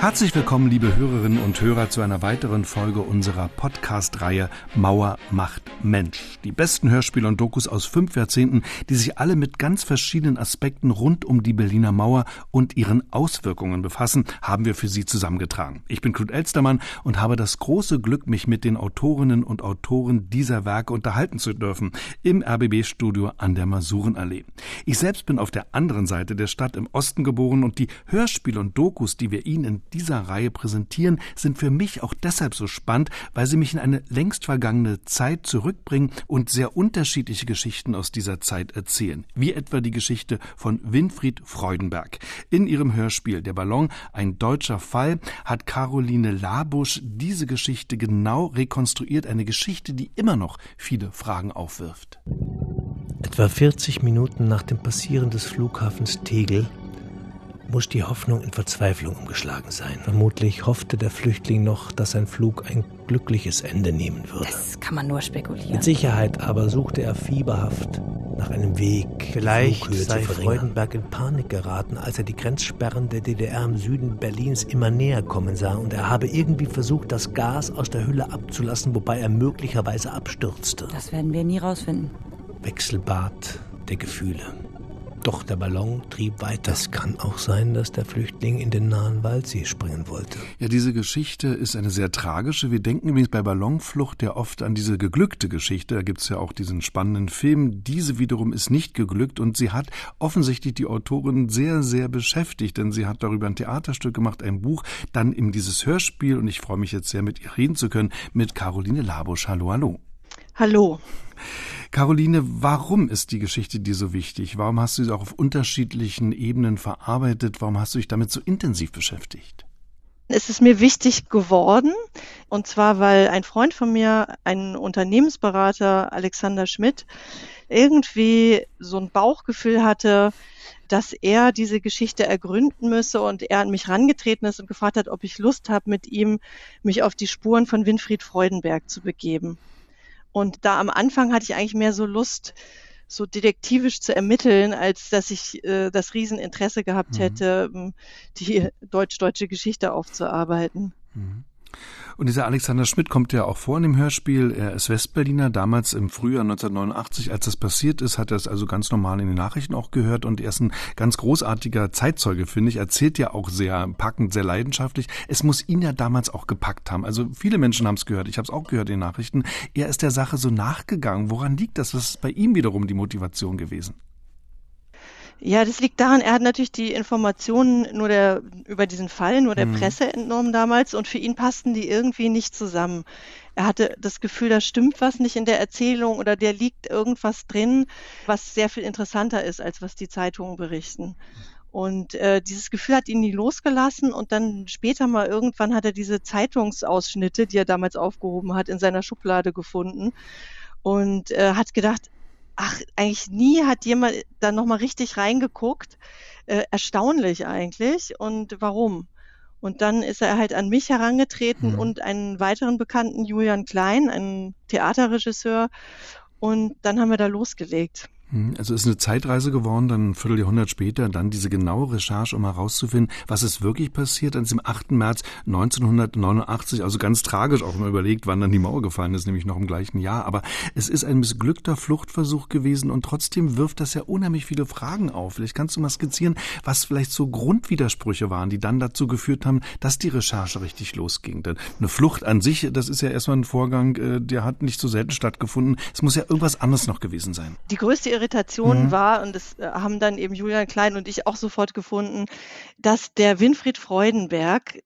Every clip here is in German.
Herzlich willkommen, liebe Hörerinnen und Hörer, zu einer weiteren Folge unserer Podcast-Reihe Mauer macht Mensch. Die besten Hörspiele und Dokus aus fünf Jahrzehnten, die sich alle mit ganz verschiedenen Aspekten rund um die Berliner Mauer und ihren Auswirkungen befassen, haben wir für Sie zusammengetragen. Ich bin Knut Elstermann und habe das große Glück, mich mit den Autorinnen und Autoren dieser Werke unterhalten zu dürfen im RBB-Studio an der Masurenallee. Ich selbst bin auf der anderen Seite der Stadt im Osten geboren und die Hörspiele und Dokus, die wir Ihnen in dieser Reihe präsentieren, sind für mich auch deshalb so spannend, weil sie mich in eine längst vergangene Zeit zurückbringen und sehr unterschiedliche Geschichten aus dieser Zeit erzählen. Wie etwa die Geschichte von Winfried Freudenberg. In ihrem Hörspiel Der Ballon, ein deutscher Fall, hat Caroline Labusch diese Geschichte genau rekonstruiert. Eine Geschichte, die immer noch viele Fragen aufwirft. Etwa 40 Minuten nach dem Passieren des Flughafens Tegel muss die Hoffnung in Verzweiflung umgeschlagen sein. Vermutlich hoffte der Flüchtling noch, dass sein Flug ein glückliches Ende nehmen würde. Das kann man nur spekulieren. Mit Sicherheit aber suchte er fieberhaft nach einem Weg, Vielleicht sei Freudenberg in Panik geraten, als er die Grenzsperren der DDR im Süden Berlins immer näher kommen sah und er habe irgendwie versucht, das Gas aus der Hülle abzulassen, wobei er möglicherweise abstürzte. Das werden wir nie rausfinden. Wechselbad der Gefühle. Doch der Ballon trieb weiter. Es kann auch sein, dass der Flüchtling in den nahen Waldsee springen wollte. Ja, diese Geschichte ist eine sehr tragische. Wir denken übrigens bei Ballonflucht ja oft an diese geglückte Geschichte. Da gibt's ja auch diesen spannenden Film. Diese wiederum ist nicht geglückt und sie hat offensichtlich die Autorin sehr, sehr beschäftigt, denn sie hat darüber ein Theaterstück gemacht, ein Buch, dann eben dieses Hörspiel und ich freue mich jetzt sehr, mit ihr reden zu können, mit Caroline Labusch. Hallo, hallo. Hallo. Caroline, warum ist die Geschichte dir so wichtig? Warum hast du sie auch auf unterschiedlichen Ebenen verarbeitet? Warum hast du dich damit so intensiv beschäftigt? Es ist mir wichtig geworden, und zwar, weil ein Freund von mir, ein Unternehmensberater, Alexander Schmidt, irgendwie so ein Bauchgefühl hatte, dass er diese Geschichte ergründen müsse und er an mich rangetreten ist und gefragt hat, ob ich Lust habe, mit ihm mich auf die Spuren von Winfried Freudenberg zu begeben. Und da am Anfang hatte ich eigentlich mehr so Lust, so detektivisch zu ermitteln, als dass ich äh, das Rieseninteresse gehabt mhm. hätte, ähm, die deutsch-deutsche Geschichte aufzuarbeiten. Mhm. Und dieser Alexander Schmidt kommt ja auch vor in dem Hörspiel. Er ist Westberliner. Damals im Frühjahr 1989, als das passiert ist, hat er es also ganz normal in den Nachrichten auch gehört. Und er ist ein ganz großartiger Zeitzeuge, finde ich. Erzählt ja auch sehr packend, sehr leidenschaftlich. Es muss ihn ja damals auch gepackt haben. Also viele Menschen haben es gehört. Ich habe es auch gehört in den Nachrichten. Er ist der Sache so nachgegangen. Woran liegt das? Was ist bei ihm wiederum die Motivation gewesen? Ja, das liegt daran, er hat natürlich die Informationen nur der, über diesen Fall, nur der mhm. Presse entnommen damals und für ihn passten die irgendwie nicht zusammen. Er hatte das Gefühl, da stimmt was nicht in der Erzählung oder der liegt irgendwas drin, was sehr viel interessanter ist, als was die Zeitungen berichten. Und äh, dieses Gefühl hat ihn nie losgelassen und dann später mal irgendwann hat er diese Zeitungsausschnitte, die er damals aufgehoben hat, in seiner Schublade gefunden und äh, hat gedacht, ach, eigentlich nie hat jemand da nochmal richtig reingeguckt. Äh, erstaunlich eigentlich. Und warum? Und dann ist er halt an mich herangetreten mhm. und einen weiteren Bekannten, Julian Klein, einen Theaterregisseur. Und dann haben wir da losgelegt. Hm, also ist eine Zeitreise geworden, dann ein Vierteljahrhundert später, dann diese genaue Recherche, um herauszufinden, was ist wirklich passiert an diesem 8. März 1989. Also ganz tragisch, auch wenn man überlegt, wann dann die Mauer gefallen ist, nämlich noch im gleichen Jahr. Aber es ist ein missglückter Fluchtversuch gewesen und trotzdem wirft das ja unheimlich viele Fragen auf. Vielleicht kannst du mal skizzieren, was vielleicht so Grundwidersprüche waren, die dann dazu geführt haben, dass die Recherche richtig losging. Denn eine Flucht an sich, das ist ja erstmal ein Vorgang, äh, der hat nicht so selten stattgefunden. Es muss ja irgendwas anderes noch gewesen sein. Die größte Irritation mhm. war, und das äh, haben dann eben Julian Klein und ich auch sofort gefunden, dass der Winfried Freudenberg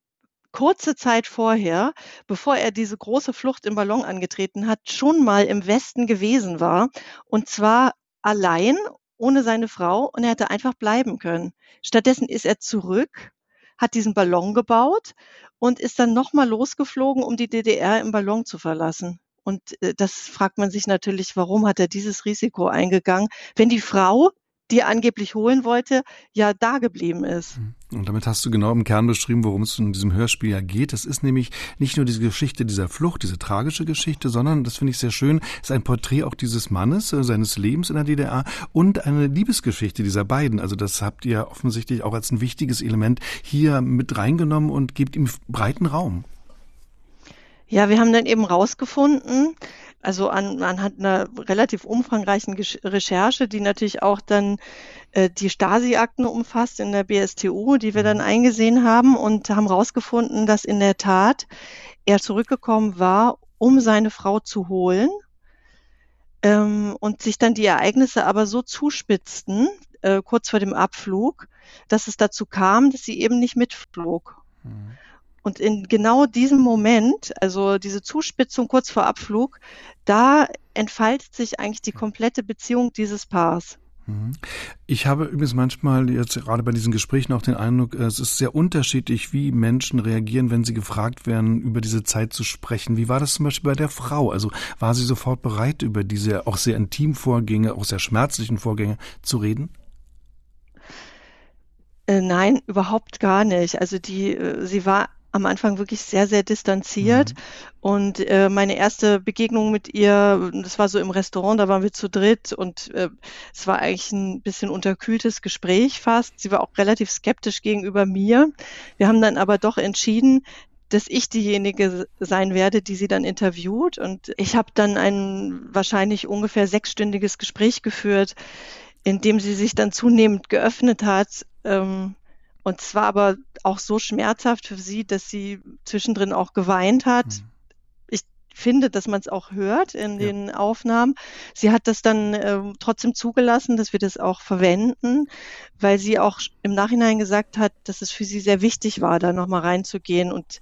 kurze Zeit vorher, bevor er diese große Flucht im Ballon angetreten hat, schon mal im Westen gewesen war. Und zwar allein, ohne seine Frau, und er hätte einfach bleiben können. Stattdessen ist er zurück, hat diesen Ballon gebaut und ist dann nochmal losgeflogen, um die DDR im Ballon zu verlassen. Und äh, das fragt man sich natürlich, warum hat er dieses Risiko eingegangen, wenn die Frau, die er angeblich holen wollte, ja da geblieben ist. Mhm. Und damit hast du genau im Kern beschrieben, worum es in diesem Hörspiel ja geht. Es ist nämlich nicht nur diese Geschichte dieser Flucht, diese tragische Geschichte, sondern, das finde ich sehr schön, ist ein Porträt auch dieses Mannes, äh, seines Lebens in der DDR und eine Liebesgeschichte dieser beiden. Also das habt ihr offensichtlich auch als ein wichtiges Element hier mit reingenommen und gebt ihm breiten Raum. Ja, wir haben dann eben rausgefunden, also an, anhand einer relativ umfangreichen Recherche, die natürlich auch dann äh, die Stasi-Akten umfasst in der BSTU, die wir dann mhm. eingesehen haben und haben rausgefunden, dass in der Tat er zurückgekommen war, um seine Frau zu holen ähm, und sich dann die Ereignisse aber so zuspitzten, äh, kurz vor dem Abflug, dass es dazu kam, dass sie eben nicht mitflog. Mhm. Und in genau diesem Moment, also diese Zuspitzung kurz vor Abflug, da entfaltet sich eigentlich die komplette Beziehung dieses Paars. Mhm. Ich habe übrigens manchmal jetzt gerade bei diesen Gesprächen auch den Eindruck, es ist sehr unterschiedlich, wie Menschen reagieren, wenn sie gefragt werden, über diese Zeit zu sprechen. Wie war das zum Beispiel bei der Frau? Also war sie sofort bereit, über diese auch sehr intimen Vorgänge, auch sehr schmerzlichen Vorgänge zu reden? Äh, nein, überhaupt gar nicht. Also die, äh, sie war am Anfang wirklich sehr, sehr distanziert. Mhm. Und äh, meine erste Begegnung mit ihr, das war so im Restaurant, da waren wir zu dritt und äh, es war eigentlich ein bisschen unterkühltes Gespräch fast. Sie war auch relativ skeptisch gegenüber mir. Wir haben dann aber doch entschieden, dass ich diejenige sein werde, die sie dann interviewt. Und ich habe dann ein wahrscheinlich ungefähr sechsstündiges Gespräch geführt, in dem sie sich dann zunehmend geöffnet hat. Ähm, und zwar aber auch so schmerzhaft für sie, dass sie zwischendrin auch geweint hat. Mhm. Ich finde, dass man es auch hört in ja. den Aufnahmen. Sie hat das dann äh, trotzdem zugelassen, dass wir das auch verwenden, weil sie auch im Nachhinein gesagt hat, dass es für sie sehr wichtig war, da nochmal reinzugehen und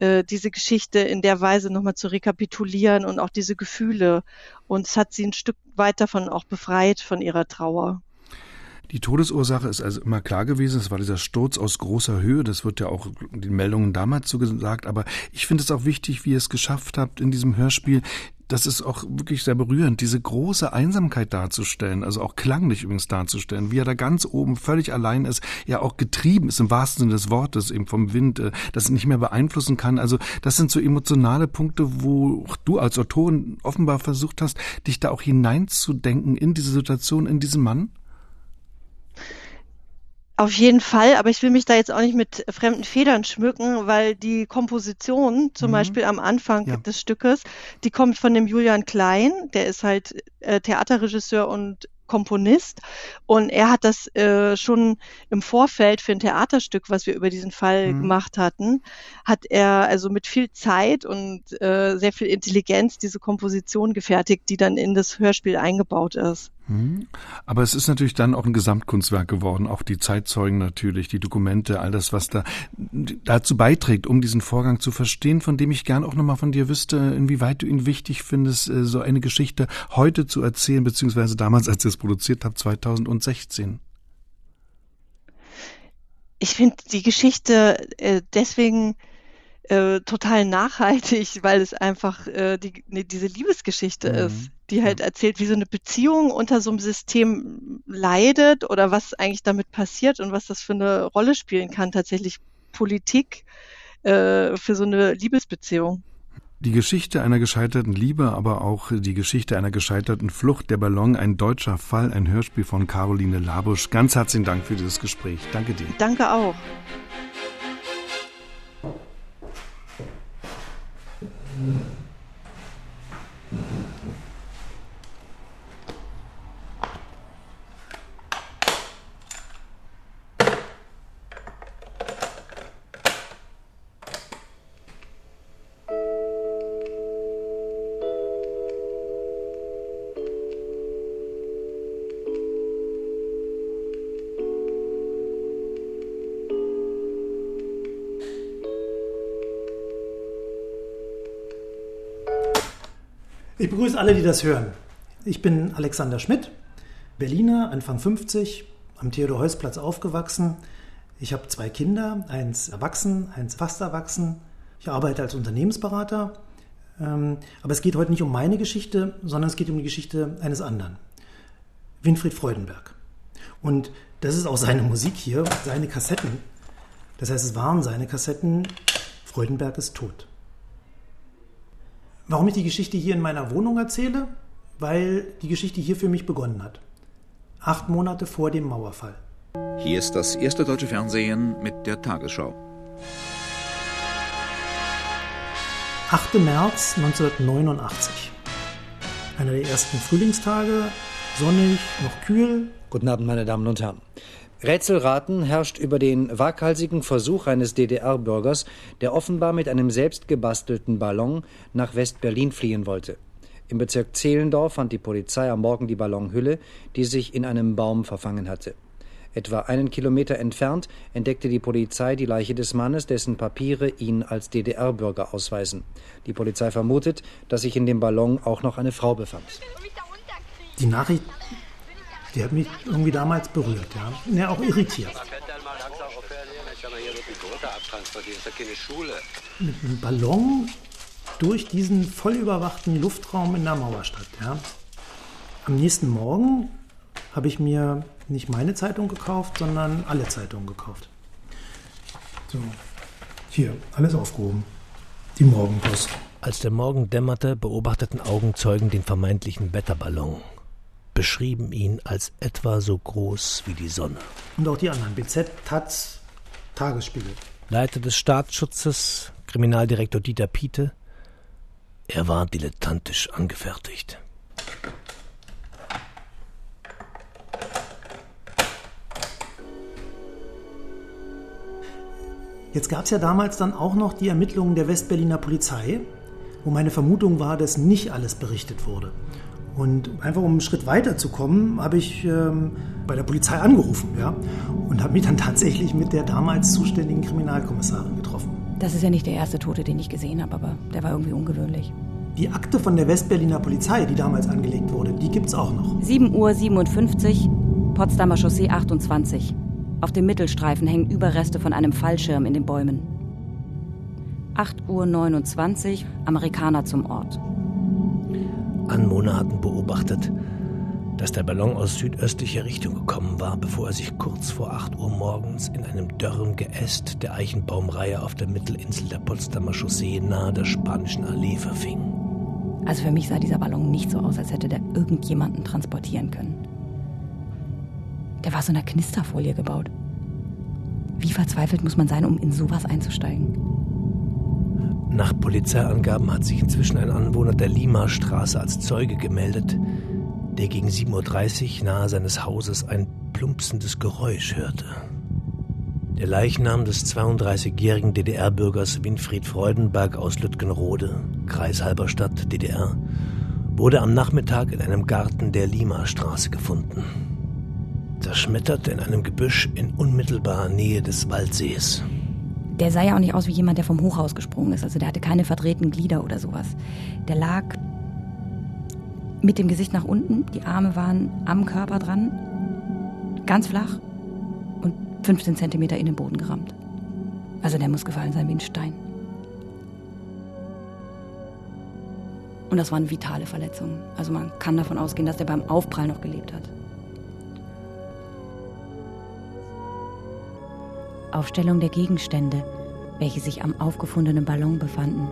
mhm. äh, diese Geschichte in der Weise nochmal zu rekapitulieren und auch diese Gefühle. Und es hat sie ein Stück weit davon auch befreit von ihrer Trauer. Die Todesursache ist also immer klar gewesen. Es war dieser Sturz aus großer Höhe. Das wird ja auch den Meldungen damals so gesagt. Aber ich finde es auch wichtig, wie ihr es geschafft habt in diesem Hörspiel. Das ist auch wirklich sehr berührend, diese große Einsamkeit darzustellen, also auch klanglich übrigens darzustellen, wie er da ganz oben völlig allein ist, ja auch getrieben ist im wahrsten Sinne des Wortes, eben vom Wind, äh, das nicht mehr beeinflussen kann. Also das sind so emotionale Punkte, wo du als Autorin offenbar versucht hast, dich da auch hineinzudenken in diese Situation, in diesen Mann. Auf jeden Fall, aber ich will mich da jetzt auch nicht mit fremden Federn schmücken, weil die Komposition zum mhm. Beispiel am Anfang ja. des Stückes, die kommt von dem Julian Klein, der ist halt äh, Theaterregisseur und Komponist und er hat das äh, schon im Vorfeld für ein Theaterstück, was wir über diesen Fall mhm. gemacht hatten, hat er also mit viel Zeit und äh, sehr viel Intelligenz diese Komposition gefertigt, die dann in das Hörspiel eingebaut ist. Mhm. Aber es ist natürlich dann auch ein Gesamtkunstwerk geworden, auch die Zeitzeugen natürlich, die Dokumente, all das, was da dazu beiträgt, um diesen Vorgang zu verstehen, von dem ich gern auch nochmal von dir wüsste, inwieweit du ihn wichtig findest, äh, so eine Geschichte heute zu erzählen, beziehungsweise damals, als ihr es produziert habt, 2016. Ich finde die Geschichte äh, deswegen äh, total nachhaltig, weil es einfach äh, die, ne, diese Liebesgeschichte mhm. ist, die halt erzählt, wie so eine Beziehung unter so einem System leidet oder was eigentlich damit passiert und was das für eine Rolle spielen kann, tatsächlich Politik äh, für so eine Liebesbeziehung. Die Geschichte einer gescheiterten Liebe, aber auch die Geschichte einer gescheiterten Flucht, der Ballon, ein deutscher Fall, ein Hörspiel von Caroline Labusch. Ganz herzlichen Dank für dieses Gespräch. Danke dir. Danke auch. Mm-hmm. Ich begrüße alle, die das hören. Ich bin Alexander Schmidt, Berliner, Anfang 50, am Theodor-Heuss-Platz aufgewachsen. Ich habe zwei Kinder, eins erwachsen, eins fast erwachsen. Ich arbeite als Unternehmensberater. Ähm, aber es geht heute nicht um meine Geschichte, sondern es geht um die Geschichte eines anderen. Winfried Freudenberg. Und das ist auch seine Musik hier, seine Kassetten. Das heißt, es waren seine Kassetten. Freudenberg ist tot. Warum ich die Geschichte hier in meiner Wohnung erzähle? Weil die Geschichte hier für mich begonnen hat. Acht Monate vor dem Mauerfall. Hier ist das erste deutsche Fernsehen mit der Tagesschau. 8. März 1989. Einer der ersten Frühlingstage, sonnig, noch kühl. Guten Abend, meine Damen und Herren. Rätselraten herrscht über den waghalsigen Versuch eines DDR-Bürgers, der offenbar mit einem selbst gebastelten Ballon nach West-Berlin fliehen wollte. Im Bezirk Zehlendorf fand die Polizei am Morgen die Ballonhülle, die sich in einem Baum verfangen hatte. Etwa einen Kilometer entfernt entdeckte die Polizei die Leiche des Mannes, dessen Papiere ihn als DDR-Bürger ausweisen. Die Polizei vermutet, dass sich in dem Ballon auch noch eine Frau befand. Die Nachricht die hat mich irgendwie damals berührt, ja. Ja, auch irritiert. Mit einem Ballon durch diesen voll überwachten Luftraum in der Mauerstadt, ja. Am nächsten Morgen habe ich mir nicht meine Zeitung gekauft, sondern alle Zeitungen gekauft. So, hier, alles aufgehoben. Die Morgenpost. Als der Morgen dämmerte, beobachteten Augenzeugen den vermeintlichen Wetterballon beschrieben ihn als etwa so groß wie die Sonne. Und auch die anderen, BZ, Taz, Tagesspiegel. Leiter des Staatsschutzes, Kriminaldirektor Dieter Piete. Er war dilettantisch angefertigt. Jetzt gab es ja damals dann auch noch die Ermittlungen der Westberliner Polizei, wo meine Vermutung war, dass nicht alles berichtet wurde. Und einfach um einen Schritt weiter zu kommen, habe ich ähm, bei der Polizei angerufen ja, und habe mich dann tatsächlich mit der damals zuständigen Kriminalkommissarin getroffen. Das ist ja nicht der erste Tote, den ich gesehen habe, aber der war irgendwie ungewöhnlich. Die Akte von der Westberliner Polizei, die damals angelegt wurde, die gibt es auch noch. 7.57 Uhr, Potsdamer Chaussee 28. Auf dem Mittelstreifen hängen Überreste von einem Fallschirm in den Bäumen. 8.29 Uhr, Amerikaner zum Ort. Anwohner hatten beobachtet, dass der Ballon aus südöstlicher Richtung gekommen war, bevor er sich kurz vor 8 Uhr morgens in einem dörren Geäst der Eichenbaumreihe auf der Mittelinsel der Potsdamer Chaussee nahe der Spanischen Allee verfing. Also für mich sah dieser Ballon nicht so aus, als hätte der irgendjemanden transportieren können. Der war so einer Knisterfolie gebaut. Wie verzweifelt muss man sein, um in sowas einzusteigen? Nach Polizeiangaben hat sich inzwischen ein Anwohner der Lima-Straße als Zeuge gemeldet, der gegen 7.30 Uhr nahe seines Hauses ein plumpsendes Geräusch hörte. Der Leichnam des 32-jährigen DDR-Bürgers Winfried Freudenberg aus Lütgenrode, Kreis Halberstadt, DDR, wurde am Nachmittag in einem Garten der Lima-Straße gefunden. Zerschmettert in einem Gebüsch in unmittelbarer Nähe des Waldsees. Der sah ja auch nicht aus wie jemand, der vom Hochhaus gesprungen ist. Also der hatte keine verdrehten Glieder oder sowas. Der lag mit dem Gesicht nach unten, die Arme waren am Körper dran, ganz flach und 15 Zentimeter in den Boden gerammt. Also der muss gefallen sein wie ein Stein. Und das waren vitale Verletzungen. Also man kann davon ausgehen, dass der beim Aufprall noch gelebt hat. Aufstellung der Gegenstände, welche sich am aufgefundenen Ballon befanden.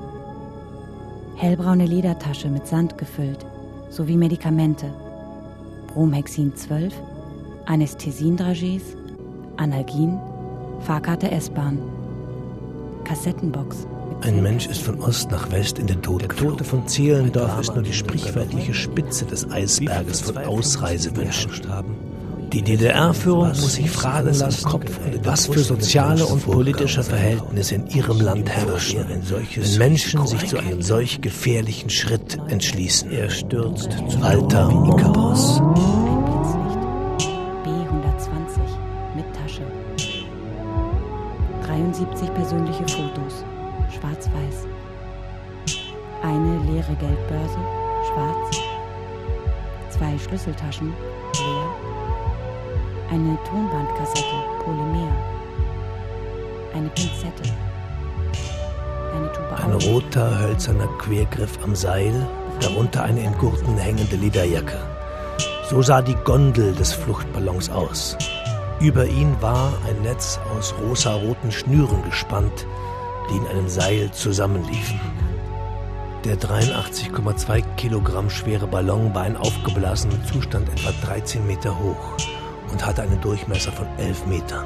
Hellbraune Ledertasche mit Sand gefüllt, sowie Medikamente. Bromhexin 12, Anästhesindragés, Analgin, Fahrkarte S-Bahn, Kassettenbox. Ein Mensch ist von Ost nach West in den Tod Der Tote von Zehlendorf ist nur die sprichwörtliche Spitze des Eisberges von Ausreisewünschen. Die DDR-Führung muss sich fragen lassen, was für soziale und politische Verhältnisse in ihrem Land herrschen, wenn Menschen sich zu einem solch gefährlichen Schritt entschließen. Er stürzt zu Walter Icarus. B120 mit Tasche. 73 persönliche Fotos, schwarz-weiß. Eine leere Geldbörse, schwarz. Zwei Schlüsseltaschen, hölzerner Quergriff am Seil, darunter eine in Gurten hängende Lederjacke. So sah die Gondel des Fluchtballons aus. Über ihn war ein Netz aus rosa-roten Schnüren gespannt, die in einem Seil zusammenliefen. Der 83,2 Kilogramm schwere Ballon war in aufgeblasenem Zustand etwa 13 Meter hoch und hatte einen Durchmesser von 11 Metern.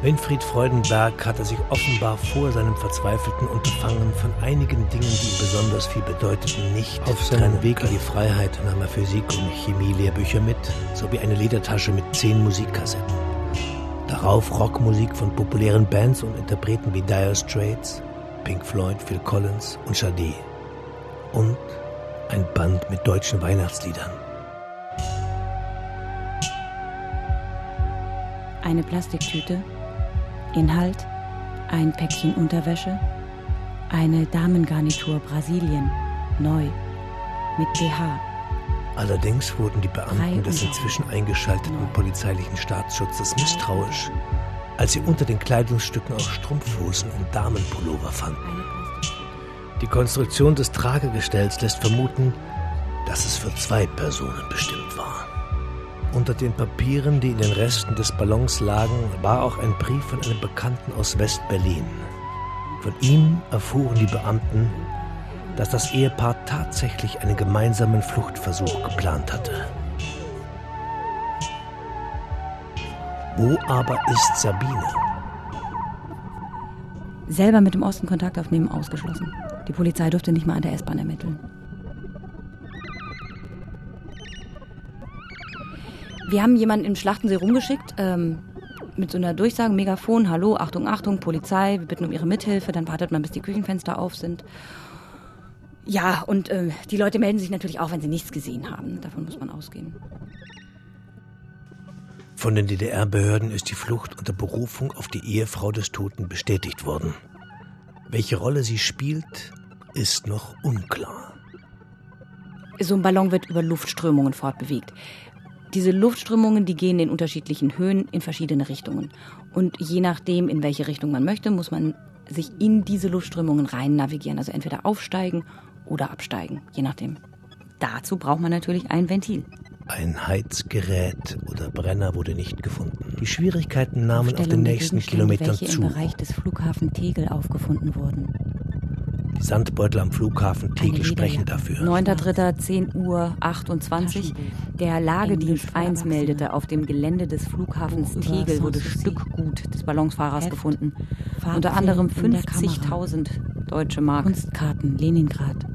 Winfried Freudenberg hatte sich offenbar vor seinem verzweifelten Unterfangen von einigen Dingen, die ihm besonders viel bedeuteten, nicht auf seinem Weg in die Freiheit nahm er Physik- und Chemielehrbücher mit, sowie eine Ledertasche mit zehn Musikkassetten. Darauf Rockmusik von populären Bands und Interpreten wie Dire Straits, Pink Floyd, Phil Collins und Sade. Und ein Band mit deutschen Weihnachtsliedern. Eine Plastiktüte Inhalt ein Päckchen Unterwäsche, eine Damengarnitur Brasilien, neu, mit BH. Allerdings wurden die Beamten des inzwischen eingeschalteten polizeilichen Staatsschutzes misstrauisch, als sie unter den Kleidungsstücken auch Strumpfhosen und Damenpullover fanden. Die Konstruktion des Tragegestells lässt vermuten, dass es für zwei Personen bestimmt war. Unter den Papieren, die in den Resten des Ballons lagen, war auch ein Brief von einem Bekannten aus West-Berlin. Von ihm erfuhren die Beamten, dass das Ehepaar tatsächlich einen gemeinsamen Fluchtversuch geplant hatte. Wo aber ist Sabine? Selber mit dem Osten Kontakt aufnehmen ausgeschlossen. Die Polizei durfte nicht mal an der S-Bahn ermitteln. Wir haben jemanden im Schlachtensee rumgeschickt, ähm, mit so einer Durchsage, Megafon, hallo, Achtung, Achtung, Polizei, wir bitten um Ihre Mithilfe, dann wartet man, bis die Küchenfenster auf sind. Ja, und äh, die Leute melden sich natürlich auch, wenn sie nichts gesehen haben. Davon muss man ausgehen. Von den DDR-Behörden ist die Flucht unter Berufung auf die Ehefrau des Toten bestätigt worden. Welche Rolle sie spielt, ist noch unklar. So ein Ballon wird über Luftströmungen fortbewegt. Diese Luftströmungen, die gehen in unterschiedlichen Höhen in verschiedene Richtungen. Und je nachdem, in welche Richtung man möchte, muss man sich in diese Luftströmungen rein navigieren. Also entweder aufsteigen oder absteigen, je nachdem. Dazu braucht man natürlich ein Ventil. Ein Heizgerät oder Brenner wurde nicht gefunden. Die Schwierigkeiten nahmen auf den nächsten Kilometern welche zu. im Bereich des Flughafen Tegel aufgefunden wurden. Die Sandbeutel am Flughafen Tegel sprechen dafür. 9.3.10 Uhr 28. Der Lagedienst 1 meldete, auf dem Gelände des Flughafens Tegel wurde Stückgut des Ballonfahrers gefunden. Unter anderem 50.000 deutsche Mark. Kunstkarten, Leningrad.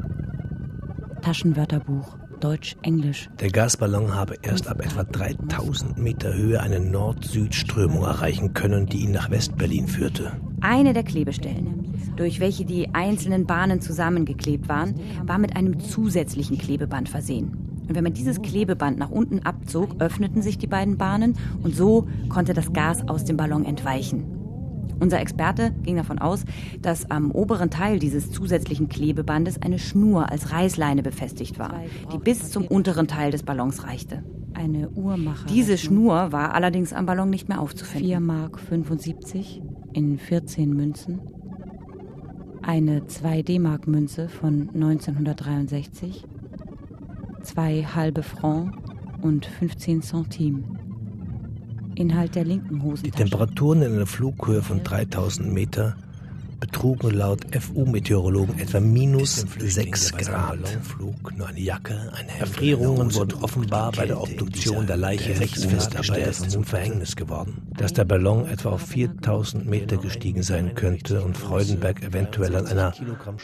Taschenwörterbuch, Deutsch-Englisch. Der Gasballon habe erst ab etwa 3000 Meter Höhe eine Nord-Süd-Strömung erreichen können, die ihn nach West-Berlin führte. Eine der Klebestellen, durch welche die einzelnen Bahnen zusammengeklebt waren, war mit einem zusätzlichen Klebeband versehen. Und wenn man dieses Klebeband nach unten abzog, öffneten sich die beiden Bahnen und so konnte das Gas aus dem Ballon entweichen. Unser Experte ging davon aus, dass am oberen Teil dieses zusätzlichen Klebebandes eine Schnur als Reißleine befestigt war, die bis zum unteren Teil des Ballons reichte. Eine Uhrmacher. Diese Schnur war allerdings am Ballon nicht mehr aufzufinden. 4 Mark 75 in 14 Münzen. Eine 2 D-Mark Münze von 1963. Zwei halbe Franc und 15 Centime. Inhalt der linken Die Hosentasche. Temperaturen in einer Flughöhe von 3000 Meter betrugen laut FU-Meteorologen etwa minus 6 Grad. Nur eine Jacke, eine Erfrierungen wurden offenbar bei der Obduktion der Leiche rechts festgestellt und zum Verhängnis geworden. Dass der Ballon etwa auf 4000 Meter gestiegen sein könnte und Freudenberg eventuell an einer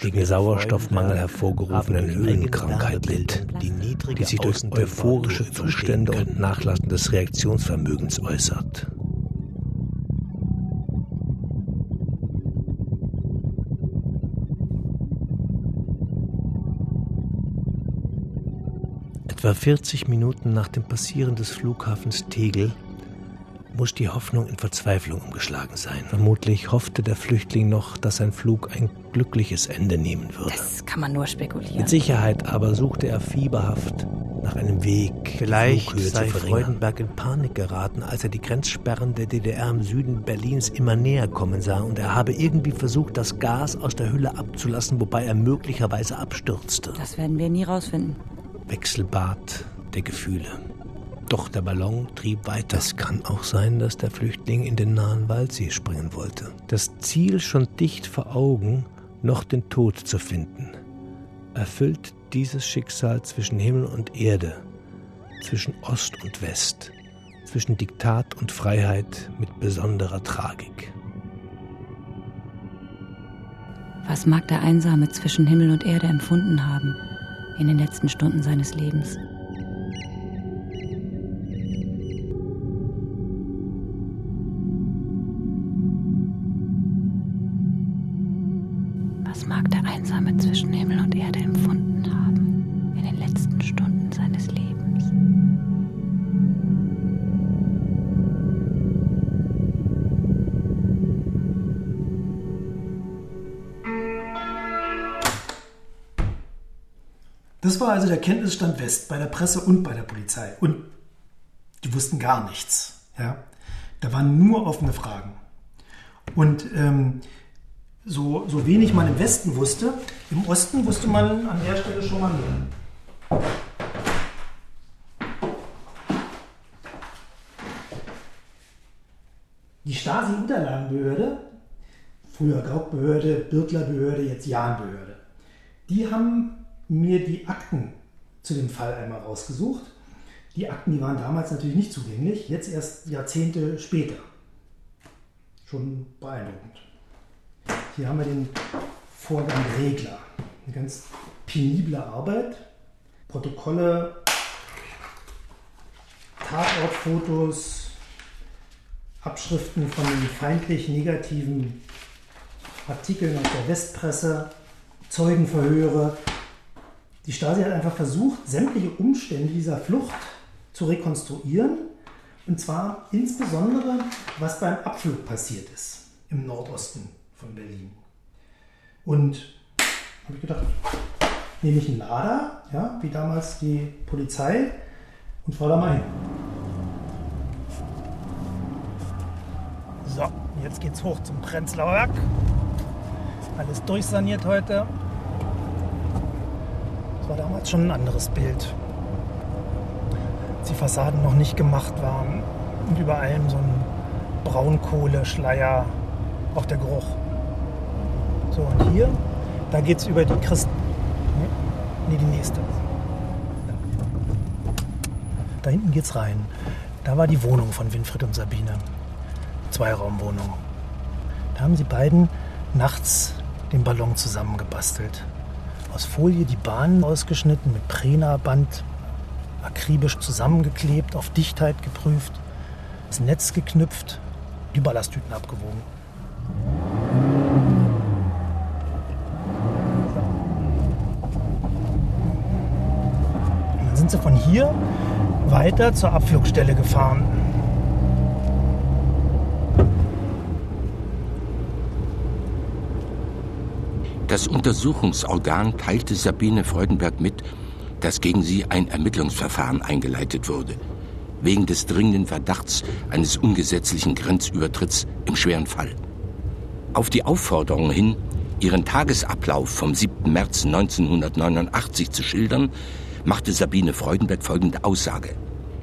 gegen Sauerstoffmangel hervorgerufenen Höhenkrankheit litt, die sich durch euphorische Zustände und Nachlassen des Reaktionsvermögens äußert. Etwa 40 Minuten nach dem Passieren des Flughafens Tegel muss die Hoffnung in Verzweiflung umgeschlagen sein. Vermutlich hoffte der Flüchtling noch, dass sein Flug ein glückliches Ende nehmen würde. Das kann man nur spekulieren. Mit Sicherheit aber suchte er fieberhaft nach einem Weg, Vielleicht die Flughöhe sei. Freudenberg in Panik geraten, als er die Grenzsperren der DDR im Süden Berlins immer näher kommen sah und er habe irgendwie versucht, das Gas aus der Hülle abzulassen, wobei er möglicherweise abstürzte. Das werden wir nie rausfinden. Wechselbad der Gefühle. Doch der Ballon trieb weiter. Es kann auch sein, dass der Flüchtling in den nahen Waldsee springen wollte. Das Ziel schon dicht vor Augen, noch den Tod zu finden. Erfüllt dieses Schicksal zwischen Himmel und Erde, zwischen Ost und West, zwischen Diktat und Freiheit mit besonderer Tragik. Was mag der Einsame zwischen Himmel und Erde empfunden haben in den letzten Stunden seines Lebens? Also der Kenntnisstand West bei der Presse und bei der Polizei. Und die wussten gar nichts. Ja? Da waren nur offene Fragen. Und ähm, so, so wenig man im Westen wusste, im Osten wusste man an der Stelle schon mal mehr. Die Stasi-Unterlagenbehörde, früher Birtlerbehörde, jetzt Jahnbehörde, die haben mir die Akten zu dem Fall einmal rausgesucht. Die Akten, die waren damals natürlich nicht zugänglich, jetzt erst Jahrzehnte später. Schon beeindruckend. Hier haben wir den Vorgang Regler. Eine ganz penible Arbeit. Protokolle, Tatortfotos, Abschriften von den feindlich negativen Artikeln aus der Westpresse, Zeugenverhöre, die Stasi hat einfach versucht, sämtliche Umstände dieser Flucht zu rekonstruieren. Und zwar insbesondere, was beim Abflug passiert ist im Nordosten von Berlin. Und habe ich gedacht, nehme ich einen Lader, ja, wie damals die Polizei, und fahre da mal hin. So, jetzt geht's hoch zum Prenzlauer Werk. Alles durchsaniert heute war damals schon ein anderes Bild. Als die Fassaden noch nicht gemacht waren und über allem so ein Braunkohle-Schleier, auch der Geruch. So, und hier, da geht es über die Christen. Nee, die nächste. Da hinten geht's rein. Da war die Wohnung von Winfried und Sabine. Zweiraumwohnung. Da haben sie beiden nachts den Ballon zusammengebastelt aus Folie die Bahnen ausgeschnitten, mit Prena-Band akribisch zusammengeklebt, auf Dichtheit geprüft, das Netz geknüpft, die Ballasttüten abgewogen. Und dann sind sie von hier weiter zur Abflugstelle gefahren. Das Untersuchungsorgan teilte Sabine Freudenberg mit, dass gegen sie ein Ermittlungsverfahren eingeleitet wurde, wegen des dringenden Verdachts eines ungesetzlichen Grenzübertritts im schweren Fall. Auf die Aufforderung hin, ihren Tagesablauf vom 7. März 1989 zu schildern, machte Sabine Freudenberg folgende Aussage.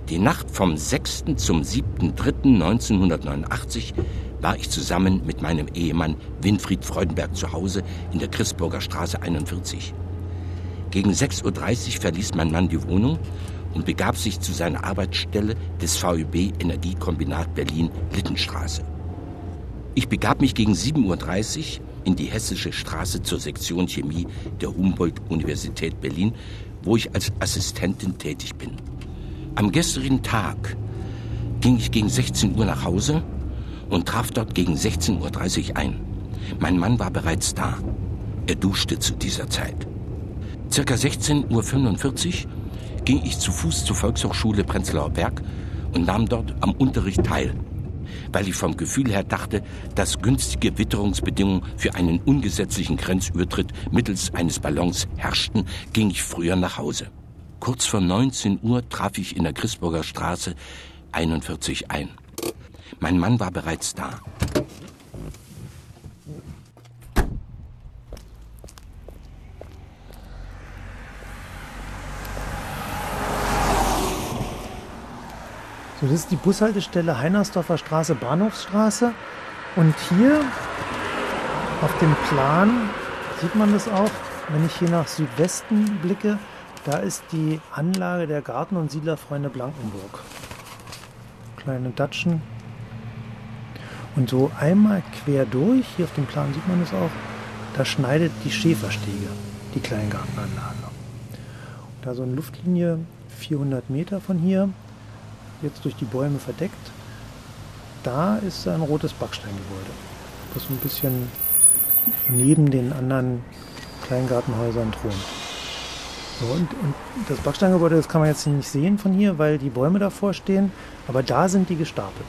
Die Nacht vom 6. zum 7.3.1989 war ich zusammen mit meinem Ehemann Winfried Freudenberg zu Hause in der Christburger Straße 41. Gegen 6.30 Uhr verließ mein Mann die Wohnung und begab sich zu seiner Arbeitsstelle des VUB Energiekombinat Berlin Littenstraße. Ich begab mich gegen 7.30 Uhr in die Hessische Straße zur Sektion Chemie der Humboldt-Universität Berlin, wo ich als Assistentin tätig bin. Am gestrigen Tag ging ich gegen 16 Uhr nach Hause und traf dort gegen 16.30 Uhr ein. Mein Mann war bereits da. Er duschte zu dieser Zeit. Circa 16.45 Uhr ging ich zu Fuß zur Volkshochschule Prenzlauer Berg und nahm dort am Unterricht teil, weil ich vom Gefühl her dachte, dass günstige Witterungsbedingungen für einen ungesetzlichen Grenzübertritt mittels eines Ballons herrschten, ging ich früher nach Hause. Kurz vor 19 Uhr traf ich in der Christburger Straße 41 ein. Mein Mann war bereits da. So, das ist die Bushaltestelle Heinersdorfer Straße, Bahnhofsstraße. Und hier auf dem Plan sieht man das auch, wenn ich hier nach Südwesten blicke, da ist die Anlage der Garten- und Siedlerfreunde Blankenburg. Kleine Datschen, und so einmal quer durch, hier auf dem Plan sieht man es auch, da schneidet die Schäferstege die Kleingartenanlage. Da so eine Luftlinie 400 Meter von hier, jetzt durch die Bäume verdeckt. Da ist ein rotes Backsteingebäude, das so ein bisschen neben den anderen Kleingartenhäusern thront. So, und, und das Backsteingebäude, das kann man jetzt nicht sehen von hier, weil die Bäume davor stehen, aber da sind die gestapelt.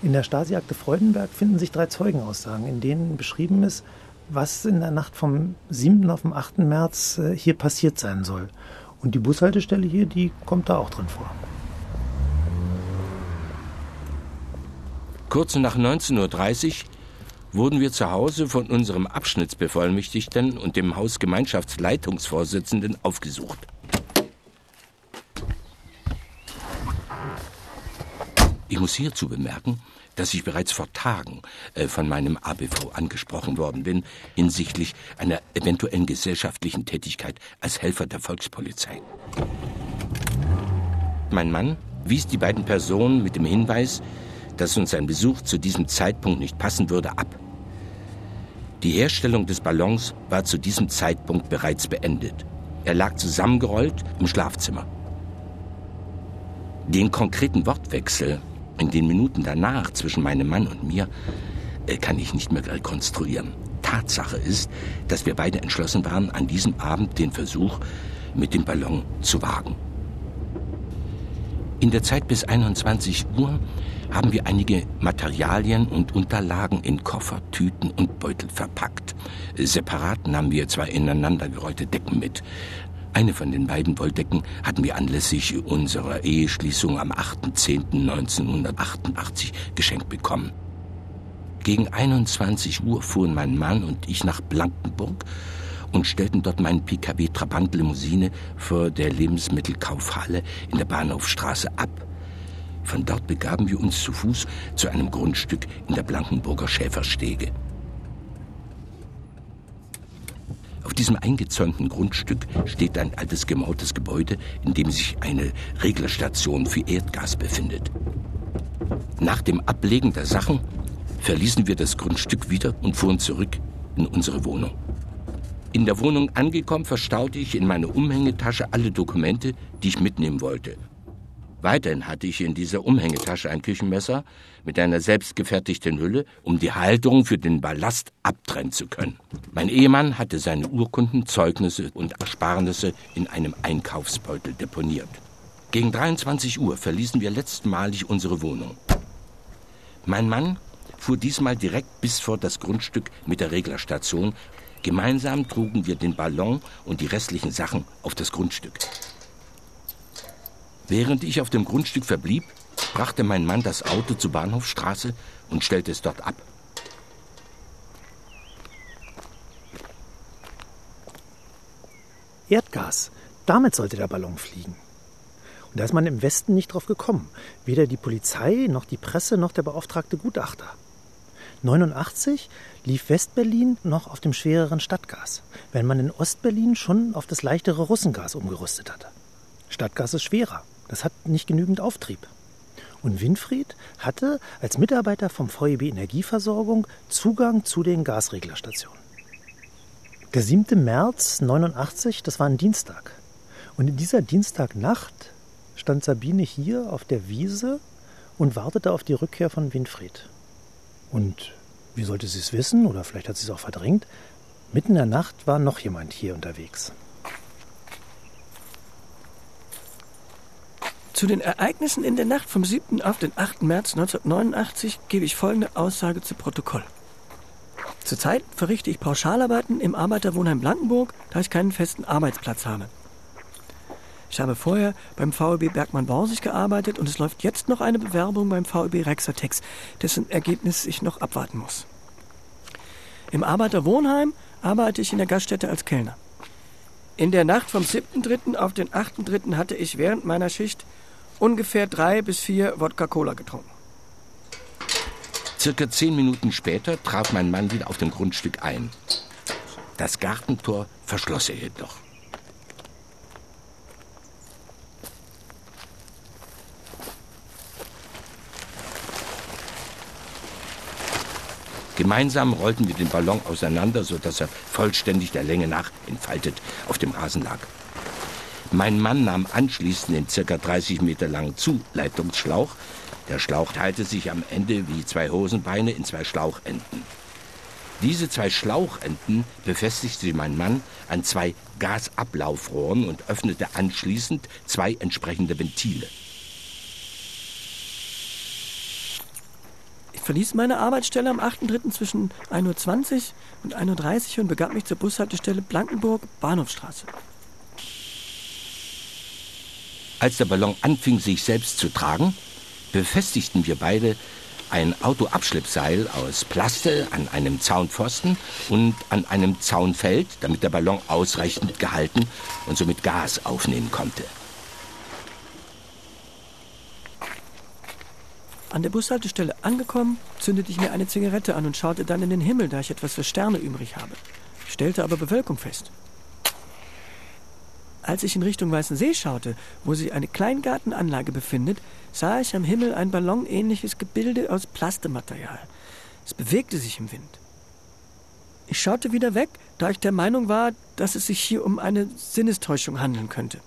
In der Stasi-Akte Freudenberg finden sich drei Zeugenaussagen, in denen beschrieben ist, was in der Nacht vom 7. auf den 8. März äh, hier passiert sein soll. Und die Bushaltestelle hier, die kommt da auch drin vor. Kurz nach 19.30 Uhr wurden wir zu Hause von unserem Abschnittsbevollmächtigten und dem Hausgemeinschaftsleitungsvorsitzenden aufgesucht. Ich muss hierzu bemerken, dass ich bereits vor Tagen äh, von meinem ABV angesprochen worden bin hinsichtlich einer eventuellen gesellschaftlichen Tätigkeit als Helfer der Volkspolizei. Mein Mann wies die beiden Personen mit dem Hinweis, dass uns ein Besuch zu diesem Zeitpunkt nicht passen würde, ab. Die Herstellung des Ballons war zu diesem Zeitpunkt bereits beendet. Er lag zusammengerollt im Schlafzimmer. Den konkreten Wortwechsel in den Minuten danach zwischen meinem Mann und mir äh, kann ich nicht mehr rekonstruieren. Tatsache ist, dass wir beide entschlossen waren, an diesem Abend den Versuch mit dem Ballon zu wagen. In der Zeit bis 21 Uhr haben wir einige Materialien und Unterlagen in Koffer, Tüten und Beutel verpackt. Separat nahmen wir zwei ineinandergerollte Decken mit. Eine von den beiden Wolldecken hatten wir anlässlich unserer Eheschließung am 8.10.1988 geschenkt bekommen. Gegen 21 Uhr fuhren mein Mann und ich nach Blankenburg und stellten dort meinen PKW Trabant Limousine vor der Lebensmittelkaufhalle in der Bahnhofstraße ab. Von dort begaben wir uns zu Fuß zu einem Grundstück in der Blankenburger Schäferstege. Auf diesem eingezäunten Grundstück steht ein altes gemauertes Gebäude, in dem sich eine Reglerstation für Erdgas befindet. Nach dem Ablegen der Sachen verließen wir das Grundstück wieder und fuhren zurück in unsere Wohnung. In der Wohnung angekommen, verstaute ich in meine Umhängetasche alle Dokumente, die ich mitnehmen wollte. Weiterhin hatte ich in dieser Umhängetasche ein Küchenmesser mit einer selbstgefertigten Hülle, um die Halterung für den Ballast abtrennen zu können. Mein Ehemann hatte seine Urkunden, Zeugnisse und Ersparnisse in einem Einkaufsbeutel deponiert. Gegen 23 Uhr verließen wir letztmalig unsere Wohnung. Mein Mann fuhr diesmal direkt bis vor das Grundstück mit der Reglerstation. Gemeinsam trugen wir den Ballon und die restlichen Sachen auf das Grundstück. Während ich auf dem Grundstück verblieb, brachte mein Mann das Auto zur Bahnhofstraße und stellte es dort ab. Erdgas. Damit sollte der Ballon fliegen. Und da ist man im Westen nicht drauf gekommen. Weder die Polizei, noch die Presse, noch der beauftragte Gutachter. 89 lief Westberlin noch auf dem schwereren Stadtgas, wenn man in Ostberlin schon auf das leichtere Russengas umgerüstet hatte. Stadtgas ist schwerer. Das hat nicht genügend Auftrieb. Und Winfried hatte als Mitarbeiter vom VEB Energieversorgung Zugang zu den Gasreglerstationen. Der 7. März 89, das war ein Dienstag. Und in dieser Dienstagnacht stand Sabine hier auf der Wiese und wartete auf die Rückkehr von Winfried. Und wie sollte sie es wissen, oder vielleicht hat sie es auch verdrängt, mitten in der Nacht war noch jemand hier unterwegs. Zu den Ereignissen in der Nacht vom 7. auf den 8. März 1989 gebe ich folgende Aussage zu Protokoll. Zurzeit verrichte ich Pauschalarbeiten im Arbeiterwohnheim Blankenburg, da ich keinen festen Arbeitsplatz habe. Ich habe vorher beim VEB Bergmann-Borsig gearbeitet und es läuft jetzt noch eine Bewerbung beim VEB Rexatex, dessen Ergebnis ich noch abwarten muss. Im Arbeiterwohnheim arbeite ich in der Gaststätte als Kellner. In der Nacht vom 7.3. auf den 8.3. hatte ich während meiner Schicht ungefähr drei bis vier Wodka-Cola getrunken. Circa zehn Minuten später traf mein Mann wieder auf dem Grundstück ein. Das Gartentor verschloss er jedoch. Gemeinsam rollten wir den Ballon auseinander, sodass er vollständig der Länge nach entfaltet auf dem Rasen lag. Mein Mann nahm anschließend den ca. 30 Meter langen Zuleitungsschlauch. Der Schlauch teilte sich am Ende wie zwei Hosenbeine in zwei Schlauchenden. Diese zwei Schlauchenden befestigte mein Mann an zwei Gasablaufrohren und öffnete anschließend zwei entsprechende Ventile. verließ meine Arbeitsstelle am 8.3. zwischen 1.20 Uhr und 1.30 Uhr und begab mich zur Bushaltestelle Blankenburg, Bahnhofstraße. Als der Ballon anfing, sich selbst zu tragen, befestigten wir beide ein Autoabschleppseil aus Plaste an einem Zaunpfosten und an einem Zaunfeld, damit der Ballon ausreichend gehalten und somit Gas aufnehmen konnte. An der Bushaltestelle angekommen, zündete ich mir eine Zigarette an und schaute dann in den Himmel, da ich etwas für Sterne übrig habe. Ich stellte aber Bewölkung fest. Als ich in Richtung Weißen See schaute, wo sich eine Kleingartenanlage befindet, sah ich am Himmel ein ballonähnliches Gebilde aus Plastematerial. Es bewegte sich im Wind. Ich schaute wieder weg, da ich der Meinung war, dass es sich hier um eine Sinnestäuschung handeln könnte.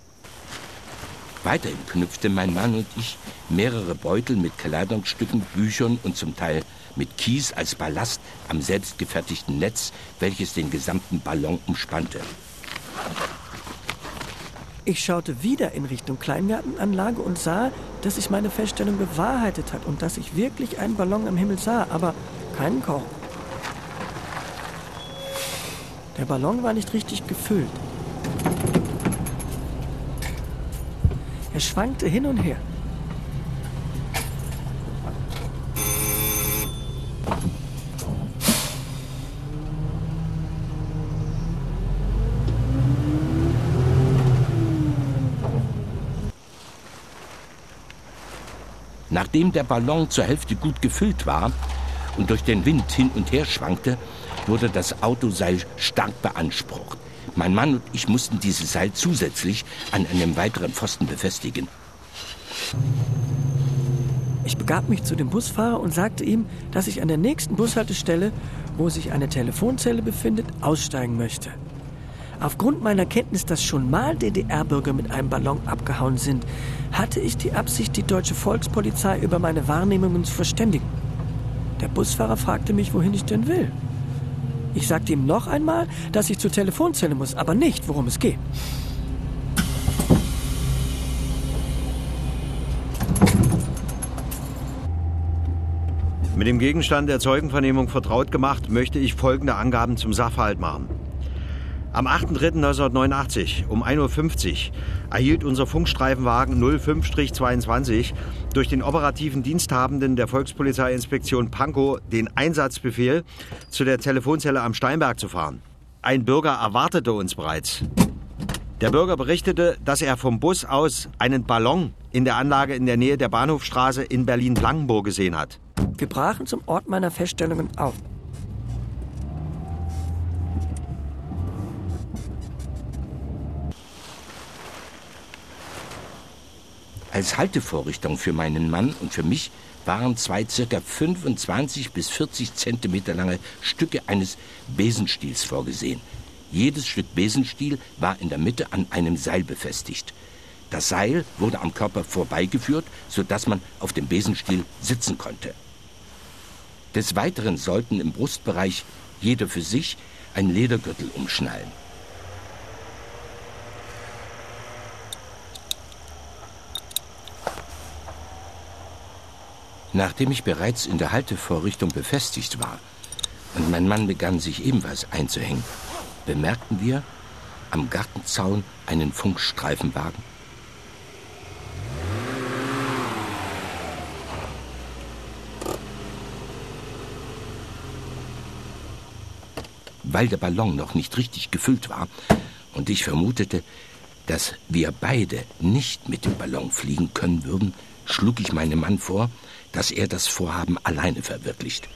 Weiterhin knüpfte mein Mann und ich mehrere Beutel mit Kleidungsstücken, Büchern und zum Teil mit Kies als Ballast am selbstgefertigten Netz, welches den gesamten Ballon umspannte. Ich schaute wieder in Richtung Kleingartenanlage und sah, dass sich meine Feststellung bewahrheitet hat und dass ich wirklich einen Ballon am Himmel sah, aber keinen Korb. Der Ballon war nicht richtig gefüllt. Er schwankte hin und her. Nachdem der Ballon zur Hälfte gut gefüllt war und durch den Wind hin und her schwankte, wurde das Autoseil stark beansprucht. Mein Mann und ich mussten dieses Seil zusätzlich an einem weiteren Pfosten befestigen. Ich begab mich zu dem Busfahrer und sagte ihm, dass ich an der nächsten Bushaltestelle, wo sich eine Telefonzelle befindet, aussteigen möchte. Aufgrund meiner Kenntnis, dass schon mal DDR-Bürger mit einem Ballon abgehauen sind, hatte ich die Absicht, die deutsche Volkspolizei über meine Wahrnehmungen zu verständigen. Der Busfahrer fragte mich, wohin ich denn will. Ich sagte ihm noch einmal, dass ich zur Telefonzelle muss, aber nicht, worum es geht. Mit dem Gegenstand der Zeugenvernehmung vertraut gemacht, möchte ich folgende Angaben zum Sachverhalt machen. Am 8.3.1989 um 1.50 Uhr erhielt unser Funkstreifenwagen 05-22 durch den operativen Diensthabenden der Volkspolizeiinspektion Pankow den Einsatzbefehl, zu der Telefonzelle am Steinberg zu fahren. Ein Bürger erwartete uns bereits. Der Bürger berichtete, dass er vom Bus aus einen Ballon in der Anlage in der Nähe der Bahnhofstraße in Berlin-Blankenburg gesehen hat. Wir brachen zum Ort meiner Feststellungen auf. Als Haltevorrichtung für meinen Mann und für mich waren zwei circa 25 bis 40 Zentimeter lange Stücke eines Besenstiels vorgesehen. Jedes Stück Besenstiel war in der Mitte an einem Seil befestigt. Das Seil wurde am Körper vorbeigeführt, sodass man auf dem Besenstiel sitzen konnte. Des Weiteren sollten im Brustbereich jeder für sich ein Ledergürtel umschnallen. Nachdem ich bereits in der Haltevorrichtung befestigt war und mein Mann begann sich ebenfalls einzuhängen, bemerkten wir am Gartenzaun einen Funkstreifenwagen. Weil der Ballon noch nicht richtig gefüllt war, und ich vermutete, dass wir beide nicht mit dem Ballon fliegen können würden, schlug ich meinem Mann vor, dass er das Vorhaben alleine verwirklicht.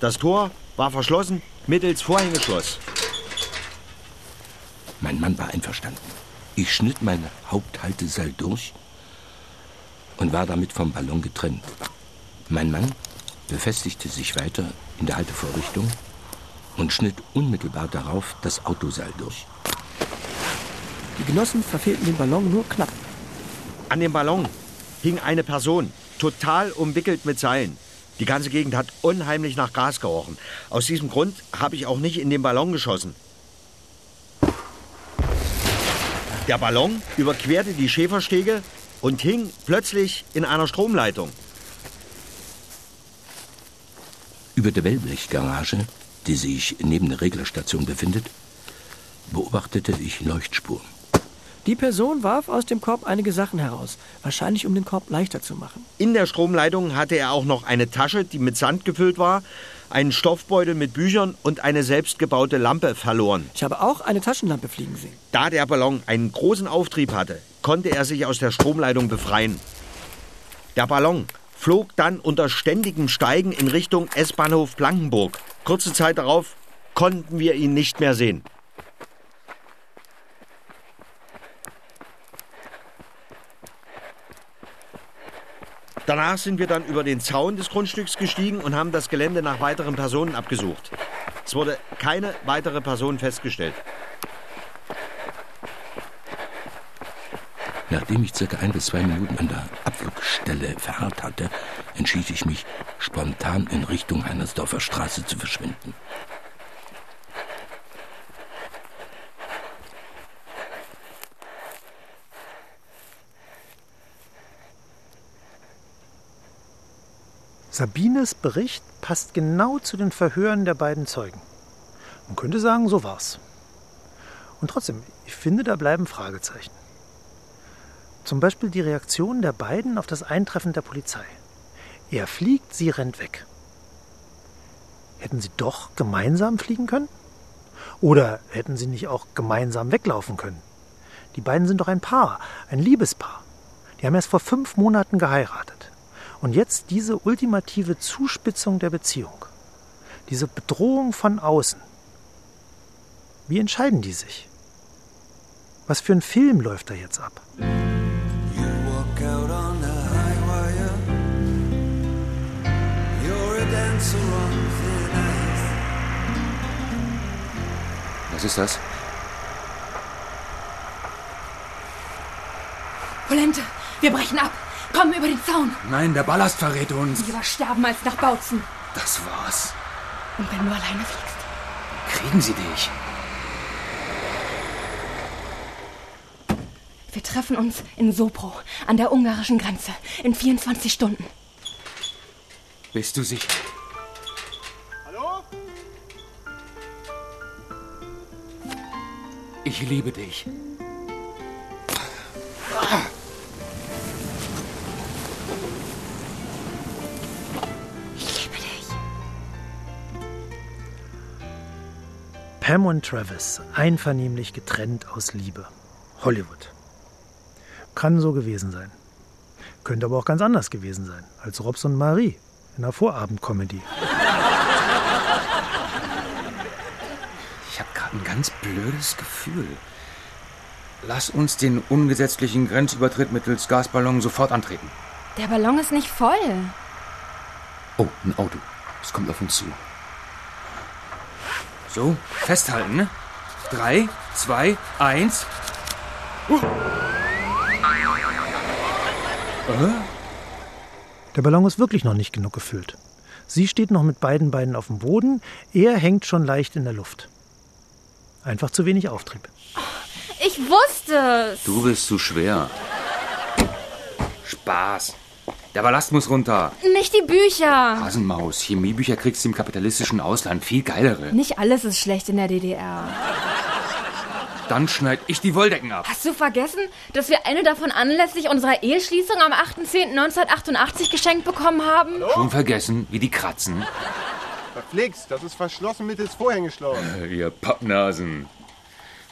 Das Tor war verschlossen mittels Vorhängeschloss. Mein Mann war einverstanden. Ich schnitt meine Haupthalteseil durch und war damit vom Ballon getrennt. Mein Mann befestigte sich weiter in der Haltevorrichtung und schnitt unmittelbar darauf das Autoseil durch. Die Genossen verfehlten den Ballon nur knapp. An dem Ballon hing eine Person, total umwickelt mit Seilen. Die ganze Gegend hat unheimlich nach Gas gerochen. Aus diesem Grund habe ich auch nicht in den Ballon geschossen. Der Ballon überquerte die Schäferstege und hing plötzlich in einer Stromleitung. Über der Wellblechgarage, die sich neben der Reglerstation befindet, beobachtete ich Leuchtspuren. Die Person warf aus dem Korb einige Sachen heraus, wahrscheinlich um den Korb leichter zu machen. In der Stromleitung hatte er auch noch eine Tasche, die mit Sand gefüllt war, einen Stoffbeutel mit Büchern und eine selbstgebaute Lampe verloren. Ich habe auch eine Taschenlampe fliegen sehen. Da der Ballon einen großen Auftrieb hatte, konnte er sich aus der Stromleitung befreien. Der Ballon flog dann unter ständigem Steigen in Richtung S-Bahnhof Blankenburg. Kurze Zeit darauf konnten wir ihn nicht mehr sehen. Danach sind wir dann über den Zaun des Grundstücks gestiegen und haben das Gelände nach weiteren Personen abgesucht. Es wurde keine weitere Person festgestellt. Nachdem ich circa ein bis zwei Minuten an der Abflugstelle verharrt hatte, entschied ich mich, spontan in Richtung Heinersdorfer Straße zu verschwinden. Sabines Bericht passt genau zu den Verhören der beiden Zeugen. Man könnte sagen, so war's. Und trotzdem, ich finde, da bleiben Fragezeichen. Zum Beispiel die Reaktion der beiden auf das Eintreffen der Polizei. Er fliegt, sie rennt weg. Hätten sie doch gemeinsam fliegen können? Oder hätten sie nicht auch gemeinsam weglaufen können? Die beiden sind doch ein Paar, ein Liebespaar. Die haben erst vor fünf Monaten geheiratet. Und jetzt diese ultimative Zuspitzung der Beziehung. Diese Bedrohung von außen. Wie entscheiden die sich? Was für ein Film läuft da jetzt ab? Was ist das? Polente, wir brechen ab. Komm über den Zaun. Nein, der Ballast verrät uns. Lieber sterben als nach Bautzen. Das war's. Und wenn du alleine fliegst? Kriegen sie dich. Wir treffen uns in Sopro, an der ungarischen Grenze, in 24 Stunden. Bist du sicher? Hallo? Ich liebe dich. Pam und Travis, einvernehmlich getrennt aus Liebe. Hollywood. Kann so gewesen sein. Könnte aber auch ganz anders gewesen sein, als Robs und Marie in einer Vorabendkomödie. Ich habe gerade ein ganz blödes Gefühl. Lass uns den ungesetzlichen Grenzübertritt mittels Gasballon sofort antreten. Der Ballon ist nicht voll. Oh, ein Auto. Es kommt auf uns zu. So, festhalten, ne? Drei, zwei, eins. Uh. Äh? Der Ballon ist wirklich noch nicht genug gefüllt. Sie steht noch mit beiden Beinen auf dem Boden, er hängt schon leicht in der Luft. Einfach zu wenig Auftrieb. Ich wusste es. Du bist zu schwer. Spaß. Der Ballast muss runter. Nicht die Bücher. Hasenmaus, Chemiebücher kriegst du im kapitalistischen Ausland viel geilere. Nicht alles ist schlecht in der DDR. Dann schneid ich die Wolldecken ab. Hast du vergessen, dass wir eine davon anlässlich unserer Eheschließung am 8.10.1988 geschenkt bekommen haben? Schon vergessen, wie die kratzen. Verflixt, das ist verschlossen mittels Vorhängeschloss. Äh, ihr Pappnasen.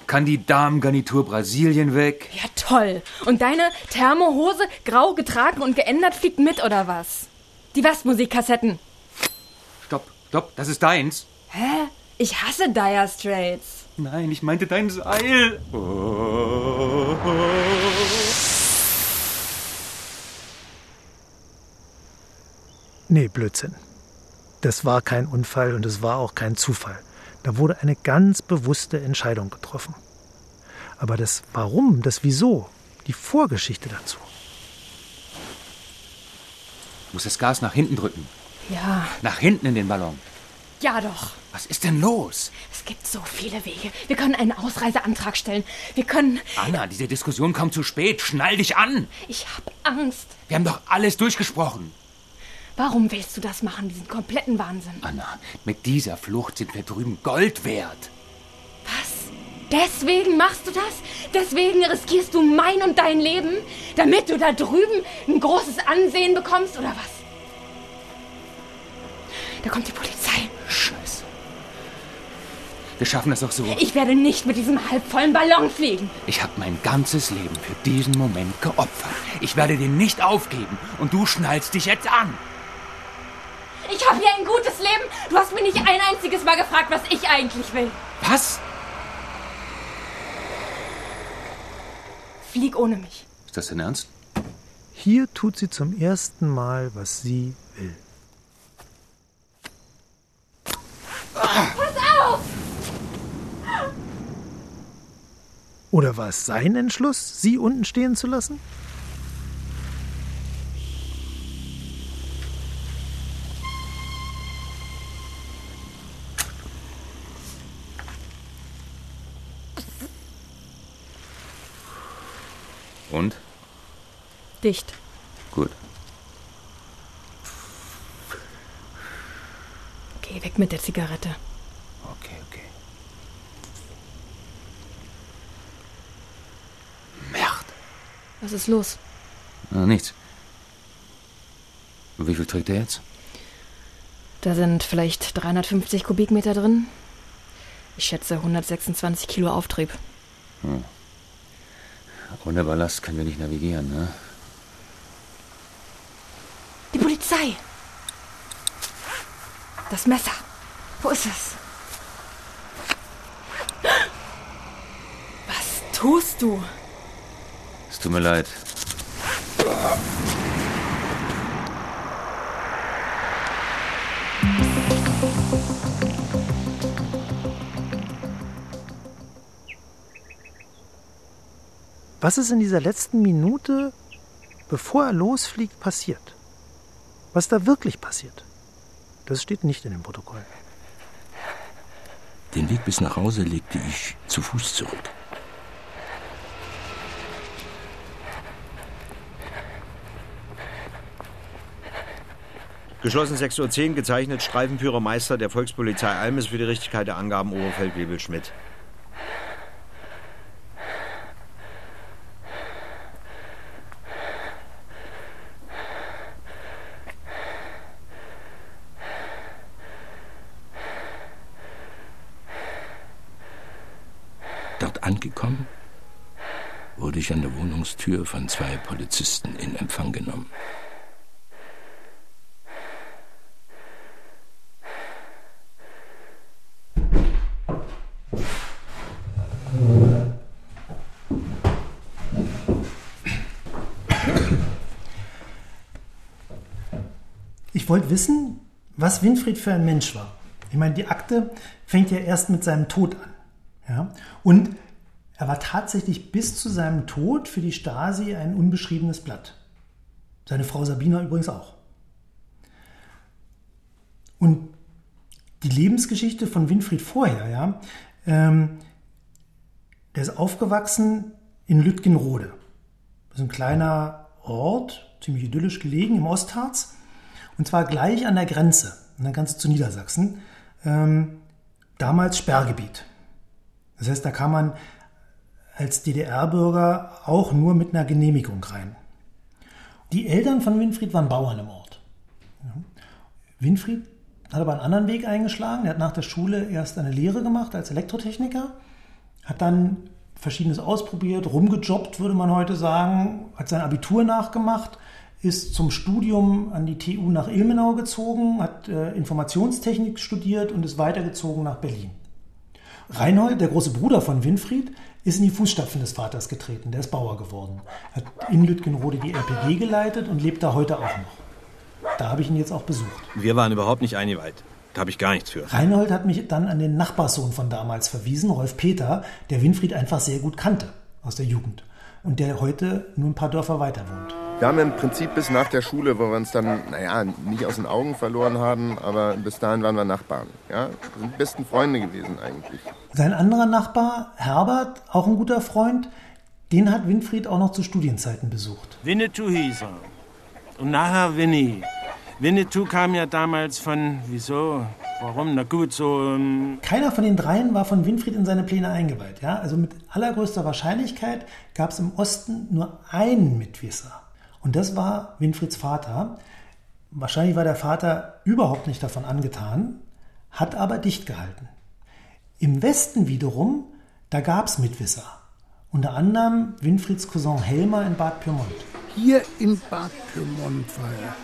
Kann die Damengarnitur Brasilien weg? Ja, toll. Und deine Thermohose, grau getragen und geändert, fliegt mit, oder was? Die Westmusikkassetten. Stopp, stopp, das ist deins. Hä? Ich hasse Dire Straits. Nein, ich meinte dein Seil. Oh. Nee, Blödsinn. Das war kein Unfall und es war auch kein Zufall. Da wurde eine ganz bewusste Entscheidung getroffen. Aber das Warum, das Wieso, die Vorgeschichte dazu. Muss das Gas nach hinten drücken. Ja. Nach hinten in den Ballon. Ja, doch. Was ist denn los? Es gibt so viele Wege. Wir können einen Ausreiseantrag stellen. Wir können. Anna, diese Diskussion kommt zu spät. Schnall dich an. Ich hab Angst. Wir haben doch alles durchgesprochen. Warum willst du das machen, diesen kompletten Wahnsinn? Anna, mit dieser Flucht sind wir drüben Gold wert. Was? Deswegen machst du das? Deswegen riskierst du mein und dein Leben? Damit du da drüben ein großes Ansehen bekommst, oder was? Da kommt die Polizei. Scheiße. Wir schaffen das auch so. Ich werde nicht mit diesem halbvollen Ballon fliegen. Ich habe mein ganzes Leben für diesen Moment geopfert. Ich werde den nicht aufgeben. Und du schnallst dich jetzt an. Ich habe hier ein gutes Leben. Du hast mir nicht ein einziges Mal gefragt, was ich eigentlich will. Was? Flieg ohne mich. Ist das denn ernst? Hier tut sie zum ersten Mal, was sie will. Pass auf! Oder war es sein Entschluss, sie unten stehen zu lassen? Dicht. Gut. Okay, weg mit der Zigarette. Okay, okay. Was ist los? Ah, nichts. Wie viel trägt er jetzt? Da sind vielleicht 350 Kubikmeter drin. Ich schätze 126 Kilo Auftrieb. Hm. Ohne Ballast können wir nicht navigieren, ne? Die Polizei! Das Messer. Wo ist es? Was tust du? Es tut mir leid. Was ist in dieser letzten Minute, bevor er losfliegt, passiert? Was da wirklich passiert? Das steht nicht in dem Protokoll. Den Weg bis nach Hause legte ich zu Fuß zurück. Geschlossen 6.10 Uhr, gezeichnet Streifenführermeister der Volkspolizei Almes für die Richtigkeit der Angaben Oberfeldwebel Schmidt. Angekommen, wurde ich an der Wohnungstür von zwei Polizisten in Empfang genommen. Ich wollte wissen, was Winfried für ein Mensch war. Ich meine, die Akte fängt ja erst mit seinem Tod an. Ja? Und er war tatsächlich bis zu seinem Tod für die Stasi ein unbeschriebenes Blatt. Seine Frau Sabina übrigens auch. Und die Lebensgeschichte von Winfried vorher, ja, ähm, der ist aufgewachsen in Lütgenrode. Das ist ein kleiner Ort, ziemlich idyllisch gelegen im Ostharz. Und zwar gleich an der Grenze, an der Grenze zu Niedersachsen. Ähm, damals Sperrgebiet. Das heißt, da kam man als DDR-Bürger auch nur mit einer Genehmigung rein. Die Eltern von Winfried waren Bauern im Ort. Winfried hat aber einen anderen Weg eingeschlagen. Er hat nach der Schule erst eine Lehre gemacht als Elektrotechniker, hat dann Verschiedenes ausprobiert, rumgejobbt, würde man heute sagen, hat sein Abitur nachgemacht, ist zum Studium an die TU nach Ilmenau gezogen, hat äh, Informationstechnik studiert und ist weitergezogen nach Berlin. Reinhold, der große Bruder von Winfried, ist in die Fußstapfen des Vaters getreten. Der ist Bauer geworden. Hat in Lütgenrode die RPG geleitet und lebt da heute auch noch. Da habe ich ihn jetzt auch besucht. Wir waren überhaupt nicht eingeweiht. Da habe ich gar nichts für. Reinhold hat mich dann an den Nachbarssohn von damals verwiesen, Rolf Peter, der Winfried einfach sehr gut kannte aus der Jugend und der heute nur ein paar Dörfer weiter wohnt. Wir haben im Prinzip bis nach der Schule, wo wir uns dann, naja, nicht aus den Augen verloren haben, aber bis dahin waren wir Nachbarn. Ja? Wir sind besten Freunde gewesen eigentlich. Sein anderer Nachbar, Herbert, auch ein guter Freund, den hat Winfried auch noch zu Studienzeiten besucht. Winnetou hieß er. Und nachher Winnie. Winnetou kam ja damals von, wieso, warum, na gut, so... Ähm Keiner von den dreien war von Winfried in seine Pläne eingeweiht. Ja? Also mit allergrößter Wahrscheinlichkeit gab es im Osten nur einen Mitwisser. Und das war Winfrieds Vater. Wahrscheinlich war der Vater überhaupt nicht davon angetan, hat aber dicht gehalten. Im Westen wiederum, da gab es Mitwisser. Unter anderem Winfrieds Cousin Helmer in Bad Pyrmont. Hier in Bad Pyrmont war er.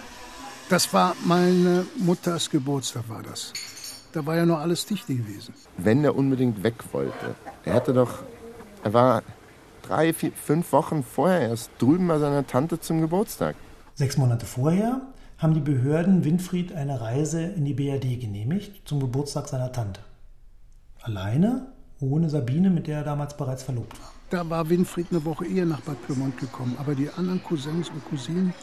Das war meine Mutters Geburtstag, war das. Da war ja noch alles dicht gewesen. Wenn er unbedingt weg wollte. Er hatte doch. Er war drei, vier, fünf Wochen vorher erst drüben bei seiner Tante zum Geburtstag. Sechs Monate vorher haben die Behörden Winfried eine Reise in die BRD genehmigt zum Geburtstag seiner Tante. Alleine, ohne Sabine, mit der er damals bereits verlobt war. Da war Winfried eine Woche eher nach Bad Pyrmont gekommen, aber die anderen Cousins und Cousinen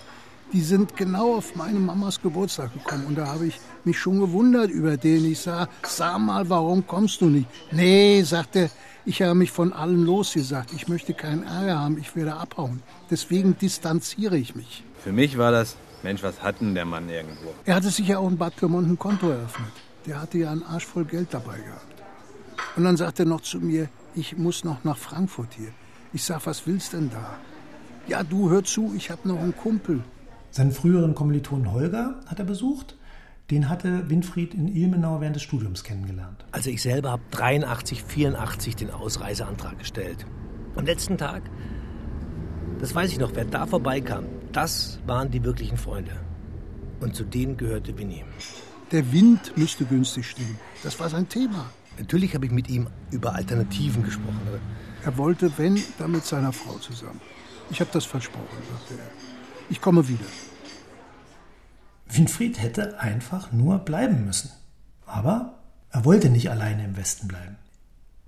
die sind genau auf meine Mamas Geburtstag gekommen. Und da habe ich mich schon gewundert über den. Ich sah, sag mal, warum kommst du nicht? Nee, sagte, ich habe mich von allen losgesagt. Ich möchte keinen Ärger haben, ich werde abhauen. Deswegen distanziere ich mich. Für mich war das, Mensch, was hat denn der Mann irgendwo? Er hatte sich ja auch in Bad Pyrmont ein Konto eröffnet. Der hatte ja einen Arsch voll Geld dabei gehabt. Und dann sagte er noch zu mir, ich muss noch nach Frankfurt hier. Ich sag, was willst denn da? Ja, du hör zu, ich habe noch einen Kumpel. Seinen früheren Kommilitonen Holger hat er besucht. Den hatte Winfried in Ilmenau während des Studiums kennengelernt. Also ich selber habe 83, 84 den Ausreiseantrag gestellt. Am letzten Tag, das weiß ich noch, wer da vorbeikam, das waren die wirklichen Freunde. Und zu denen gehörte Winnie. Der Wind müsste günstig stehen. Das war sein Thema. Natürlich habe ich mit ihm über Alternativen gesprochen. Er wollte, wenn, dann mit seiner Frau zusammen. Ich habe das versprochen, sagte er. Ich komme wieder. Winfried hätte einfach nur bleiben müssen. Aber er wollte nicht alleine im Westen bleiben.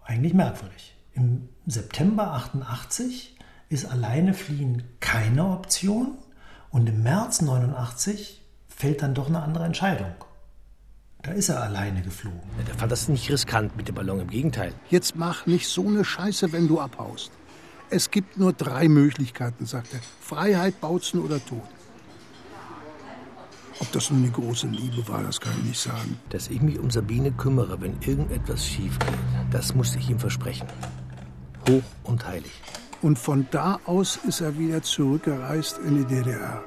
Eigentlich merkwürdig. Im September 88 ist alleine fliehen keine Option und im März 89 fällt dann doch eine andere Entscheidung. Da ist er alleine geflogen. Er fand das nicht riskant mit dem Ballon, im Gegenteil. Jetzt mach nicht so eine Scheiße, wenn du abhaust. Es gibt nur drei Möglichkeiten, sagt er. Freiheit, Bautzen oder Tod. Ob das nun eine große Liebe war, das kann ich nicht sagen. Dass ich mich um Sabine kümmere, wenn irgendetwas schief geht, das musste ich ihm versprechen. Hoch und heilig. Und von da aus ist er wieder zurückgereist in die DDR.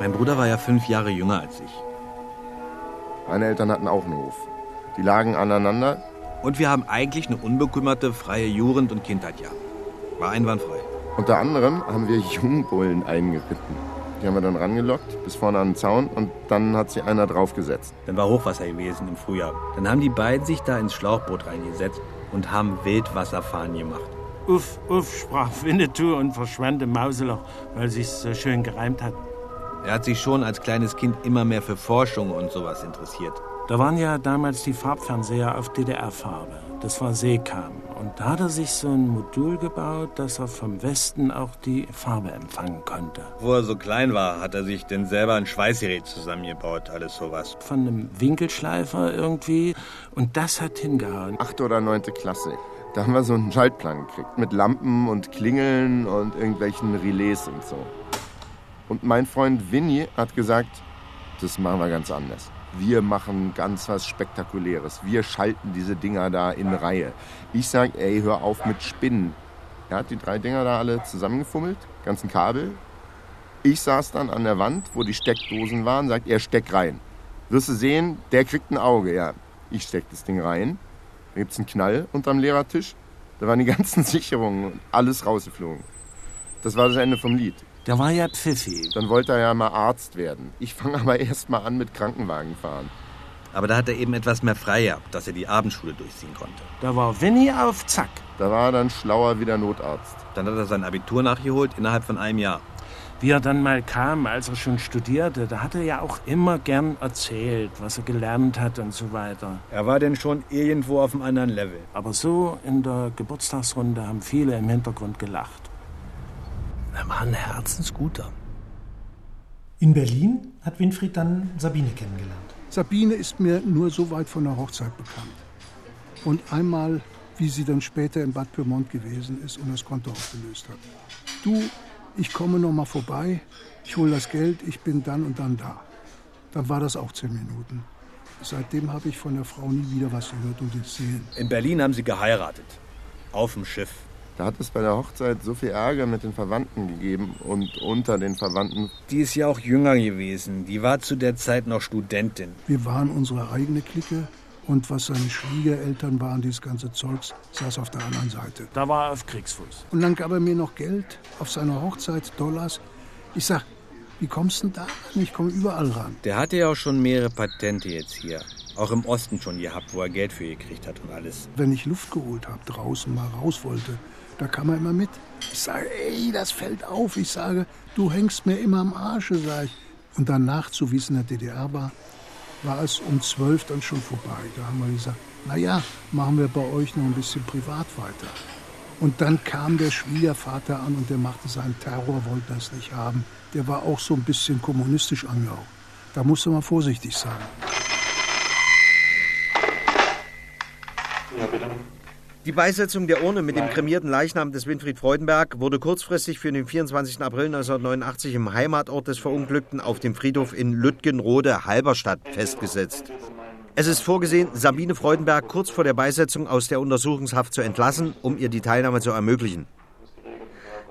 Mein Bruder war ja fünf Jahre jünger als ich. Meine Eltern hatten auch einen Hof. Die lagen aneinander. Und wir haben eigentlich eine unbekümmerte, freie Jugend und Kindheit, ja. War einwandfrei. Unter anderem haben wir Jungbullen eingeritten. Die haben wir dann rangelockt, bis vorne an den Zaun und dann hat sie einer draufgesetzt. Dann war Hochwasser gewesen im Frühjahr. Dann haben die beiden sich da ins Schlauchboot reingesetzt und haben Wildwasserfahren gemacht. Uff, uff, sprach Winnetou und verschwand im Mauseloch, weil sich's so schön gereimt hat. Er hat sich schon als kleines Kind immer mehr für Forschung und sowas interessiert. Da waren ja damals die Farbfernseher auf DDR-Farbe. Das war Seekam. Und da hat er sich so ein Modul gebaut, dass er vom Westen auch die Farbe empfangen konnte. Wo er so klein war, hat er sich denn selber ein Schweißgerät zusammengebaut, alles sowas. Von einem Winkelschleifer irgendwie. Und das hat hingehauen. Achte oder neunte Klasse. Da haben wir so einen Schaltplan gekriegt. Mit Lampen und Klingeln und irgendwelchen Relais und so. Und mein Freund Vinny hat gesagt, das machen wir ganz anders wir machen ganz was Spektakuläres. Wir schalten diese Dinger da in Reihe. Ich sage, ey, hör auf mit Spinnen. Er hat die drei Dinger da alle zusammengefummelt, ganzen Kabel. Ich saß dann an der Wand, wo die Steckdosen waren, sagt er, steck rein. Wirst du sehen, der kriegt ein Auge, ja. Ich steck das Ding rein, da gibt's einen Knall unterm Lehrertisch, da waren die ganzen Sicherungen und alles rausgeflogen. Das war das Ende vom Lied. Der war ja pfiffig. Dann wollte er ja mal Arzt werden. Ich fange aber erst mal an mit Krankenwagen fahren. Aber da hat er eben etwas mehr frei gehabt, dass er die Abendschule durchziehen konnte. Da war Winnie auf Zack. Da war er dann schlauer wie der Notarzt. Dann hat er sein Abitur nachgeholt innerhalb von einem Jahr. Wie er dann mal kam, als er schon studierte, da hat er ja auch immer gern erzählt, was er gelernt hat und so weiter. Er war denn schon irgendwo auf einem anderen Level. Aber so in der Geburtstagsrunde haben viele im Hintergrund gelacht. Er war ein Herzensguter. In Berlin hat Winfried dann Sabine kennengelernt. Sabine ist mir nur so weit von der Hochzeit bekannt. Und einmal, wie sie dann später in Bad Pyrmont gewesen ist und das Konto aufgelöst hat. Du, ich komme noch mal vorbei, ich hole das Geld, ich bin dann und dann da. Dann war das auch zehn Minuten. Seitdem habe ich von der Frau nie wieder was gehört und gesehen. In Berlin haben sie geheiratet. Auf dem Schiff. Da hat es bei der Hochzeit so viel Ärger mit den Verwandten gegeben und unter den Verwandten. Die ist ja auch jünger gewesen. Die war zu der Zeit noch Studentin. Wir waren unsere eigene Clique und was seine Schwiegereltern waren, dieses ganze Zeugs, saß auf der anderen Seite. Da war er auf Kriegsfuß. Und dann gab er mir noch Geld auf seiner Hochzeit, Dollars. Ich sag, wie kommst du denn da ran? Ich komme überall ran. Der hatte ja auch schon mehrere Patente jetzt hier. Auch im Osten schon gehabt, wo er Geld für gekriegt hat und alles. Wenn ich Luft geholt habe, draußen mal raus wollte, da kam er immer mit. Ich sage, ey, das fällt auf. Ich sage, du hängst mir immer am Arsche, sag ich. Und danach, so wie es in der DDR war, war es um zwölf dann schon vorbei. Da haben wir gesagt, na ja, machen wir bei euch noch ein bisschen privat weiter. Und dann kam der Schwiegervater an und der machte seinen Terror, wollte das nicht haben. Der war auch so ein bisschen kommunistisch angehaucht. Da musste man vorsichtig sein. Die Beisetzung der Urne mit dem kremierten Leichnam des Winfried Freudenberg wurde kurzfristig für den 24. April 1989 im Heimatort des Verunglückten auf dem Friedhof in Lütgenrode, Halberstadt, festgesetzt. Es ist vorgesehen, Sabine Freudenberg kurz vor der Beisetzung aus der Untersuchungshaft zu entlassen, um ihr die Teilnahme zu ermöglichen.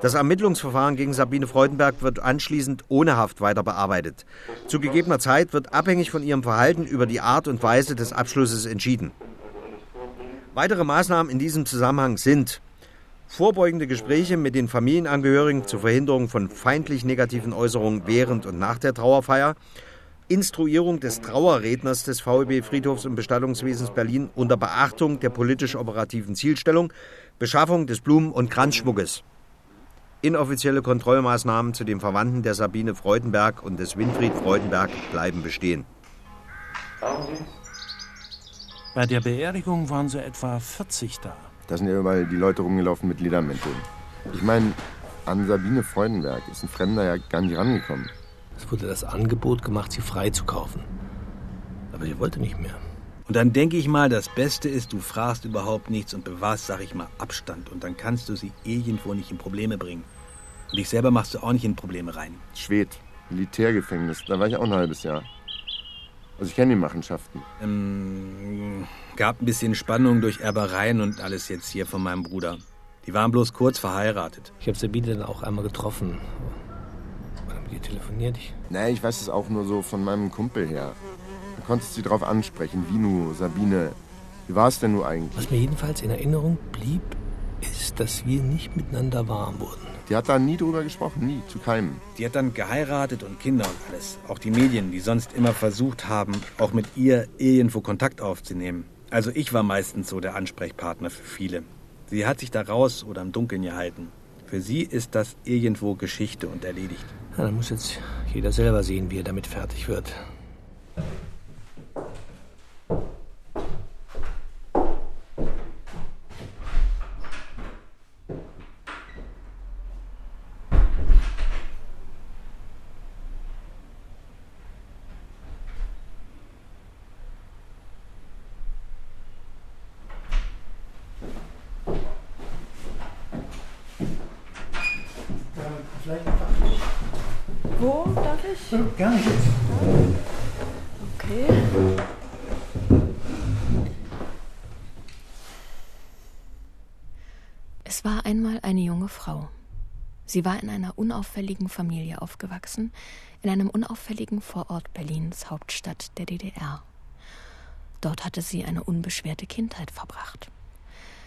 Das Ermittlungsverfahren gegen Sabine Freudenberg wird anschließend ohne Haft weiter bearbeitet. Zu gegebener Zeit wird abhängig von ihrem Verhalten über die Art und Weise des Abschlusses entschieden. Weitere Maßnahmen in diesem Zusammenhang sind vorbeugende Gespräche mit den Familienangehörigen zur Verhinderung von feindlich negativen Äußerungen während und nach der Trauerfeier, Instruierung des Trauerredners des VEB Friedhofs- und Bestattungswesens Berlin unter Beachtung der politisch-operativen Zielstellung, Beschaffung des Blumen- und Kranzschmuckes. Inoffizielle Kontrollmaßnahmen zu den Verwandten der Sabine Freudenberg und des Winfried Freudenberg bleiben bestehen. Bei der Beerdigung waren so etwa 40 da. Da sind ja überall die Leute rumgelaufen mit Ledermänteln. Ich meine, an Sabine Freudenberg ist ein Fremder ja gar nicht rangekommen. Es wurde das Angebot gemacht, sie freizukaufen. Aber sie wollte nicht mehr. Und dann denke ich mal, das Beste ist, du fragst überhaupt nichts und bewahrst, sag ich mal, Abstand. Und dann kannst du sie irgendwo nicht in Probleme bringen. Und dich selber machst du auch nicht in Probleme rein. Schwed, Militärgefängnis, da war ich auch ein halbes Jahr. Also ich kenne die Machenschaften. Ähm, gab ein bisschen Spannung durch Erbereien und alles jetzt hier von meinem Bruder. Die waren bloß kurz verheiratet. Ich habe Sabine dann auch einmal getroffen. Wann haben die telefoniert? Ich Nee, ich weiß es auch nur so von meinem Kumpel her. Du konntest sie drauf ansprechen. Vinu, Sabine, wie war es denn nur eigentlich? Was mir jedenfalls in Erinnerung blieb, ist, dass wir nicht miteinander warm wurden. Die hat da nie drüber gesprochen, nie, zu keinem. Die hat dann geheiratet und Kinder und alles. Auch die Medien, die sonst immer versucht haben, auch mit ihr irgendwo Kontakt aufzunehmen. Also ich war meistens so der Ansprechpartner für viele. Sie hat sich da raus oder im Dunkeln gehalten. Für sie ist das irgendwo Geschichte und erledigt. Ja, dann muss jetzt jeder selber sehen, wie er damit fertig wird. Vielleicht einfach. Wo darf ich? Gar nicht. Okay. Es war einmal eine junge Frau. Sie war in einer unauffälligen Familie aufgewachsen, in einem unauffälligen Vorort Berlins, Hauptstadt der DDR. Dort hatte sie eine unbeschwerte Kindheit verbracht.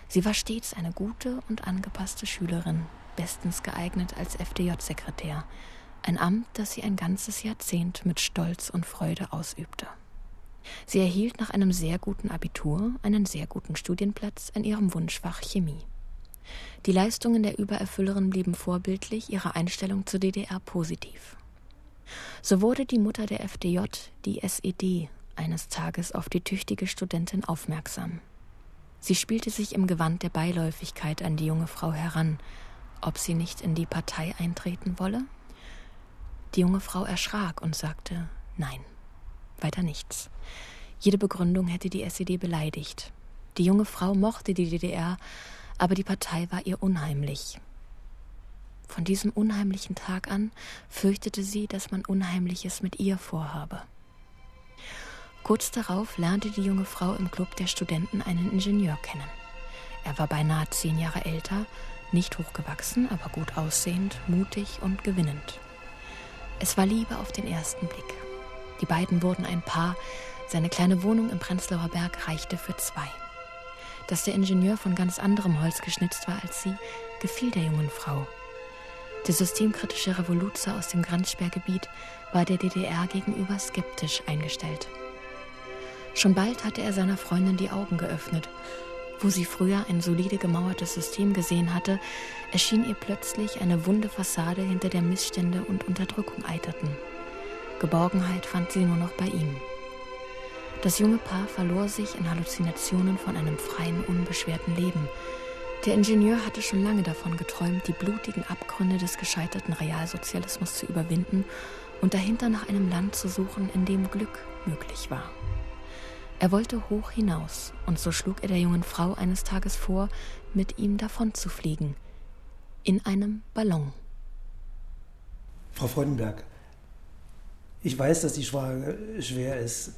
Sie war stets eine gute und angepasste Schülerin, bestens geeignet als FDJ-Sekretär, ein Amt, das sie ein ganzes Jahrzehnt mit Stolz und Freude ausübte. Sie erhielt nach einem sehr guten Abitur einen sehr guten Studienplatz in ihrem Wunschfach Chemie. Die Leistungen der Übererfüllerin blieben vorbildlich, ihre Einstellung zur DDR positiv. So wurde die Mutter der FDJ, die SED, eines Tages auf die tüchtige Studentin aufmerksam. Sie spielte sich im Gewand der Beiläufigkeit an die junge Frau heran, ob sie nicht in die Partei eintreten wolle. Die junge Frau erschrak und sagte Nein, weiter nichts. Jede Begründung hätte die SED beleidigt. Die junge Frau mochte die DDR, aber die Partei war ihr unheimlich. Von diesem unheimlichen Tag an fürchtete sie, dass man Unheimliches mit ihr vorhabe. Kurz darauf lernte die junge Frau im Club der Studenten einen Ingenieur kennen. Er war beinahe zehn Jahre älter, nicht hochgewachsen, aber gut aussehend, mutig und gewinnend. Es war Liebe auf den ersten Blick. Die beiden wurden ein Paar, seine kleine Wohnung im Prenzlauer Berg reichte für zwei. Dass der Ingenieur von ganz anderem Holz geschnitzt war als sie, gefiel der jungen Frau. Der systemkritische Revoluzer aus dem Grenzsperrgebiet war der DDR gegenüber skeptisch eingestellt. Schon bald hatte er seiner Freundin die Augen geöffnet. Wo sie früher ein solide gemauertes System gesehen hatte, erschien ihr plötzlich eine wunde Fassade, hinter der Missstände und Unterdrückung eiterten. Geborgenheit fand sie nur noch bei ihm. Das junge Paar verlor sich in Halluzinationen von einem freien, unbeschwerten Leben. Der Ingenieur hatte schon lange davon geträumt, die blutigen Abgründe des gescheiterten Realsozialismus zu überwinden und dahinter nach einem Land zu suchen, in dem Glück möglich war. Er wollte hoch hinaus, und so schlug er der jungen Frau eines Tages vor, mit ihm davonzufliegen. In einem Ballon. Frau Freudenberg, ich weiß, dass die Frage schwer ist.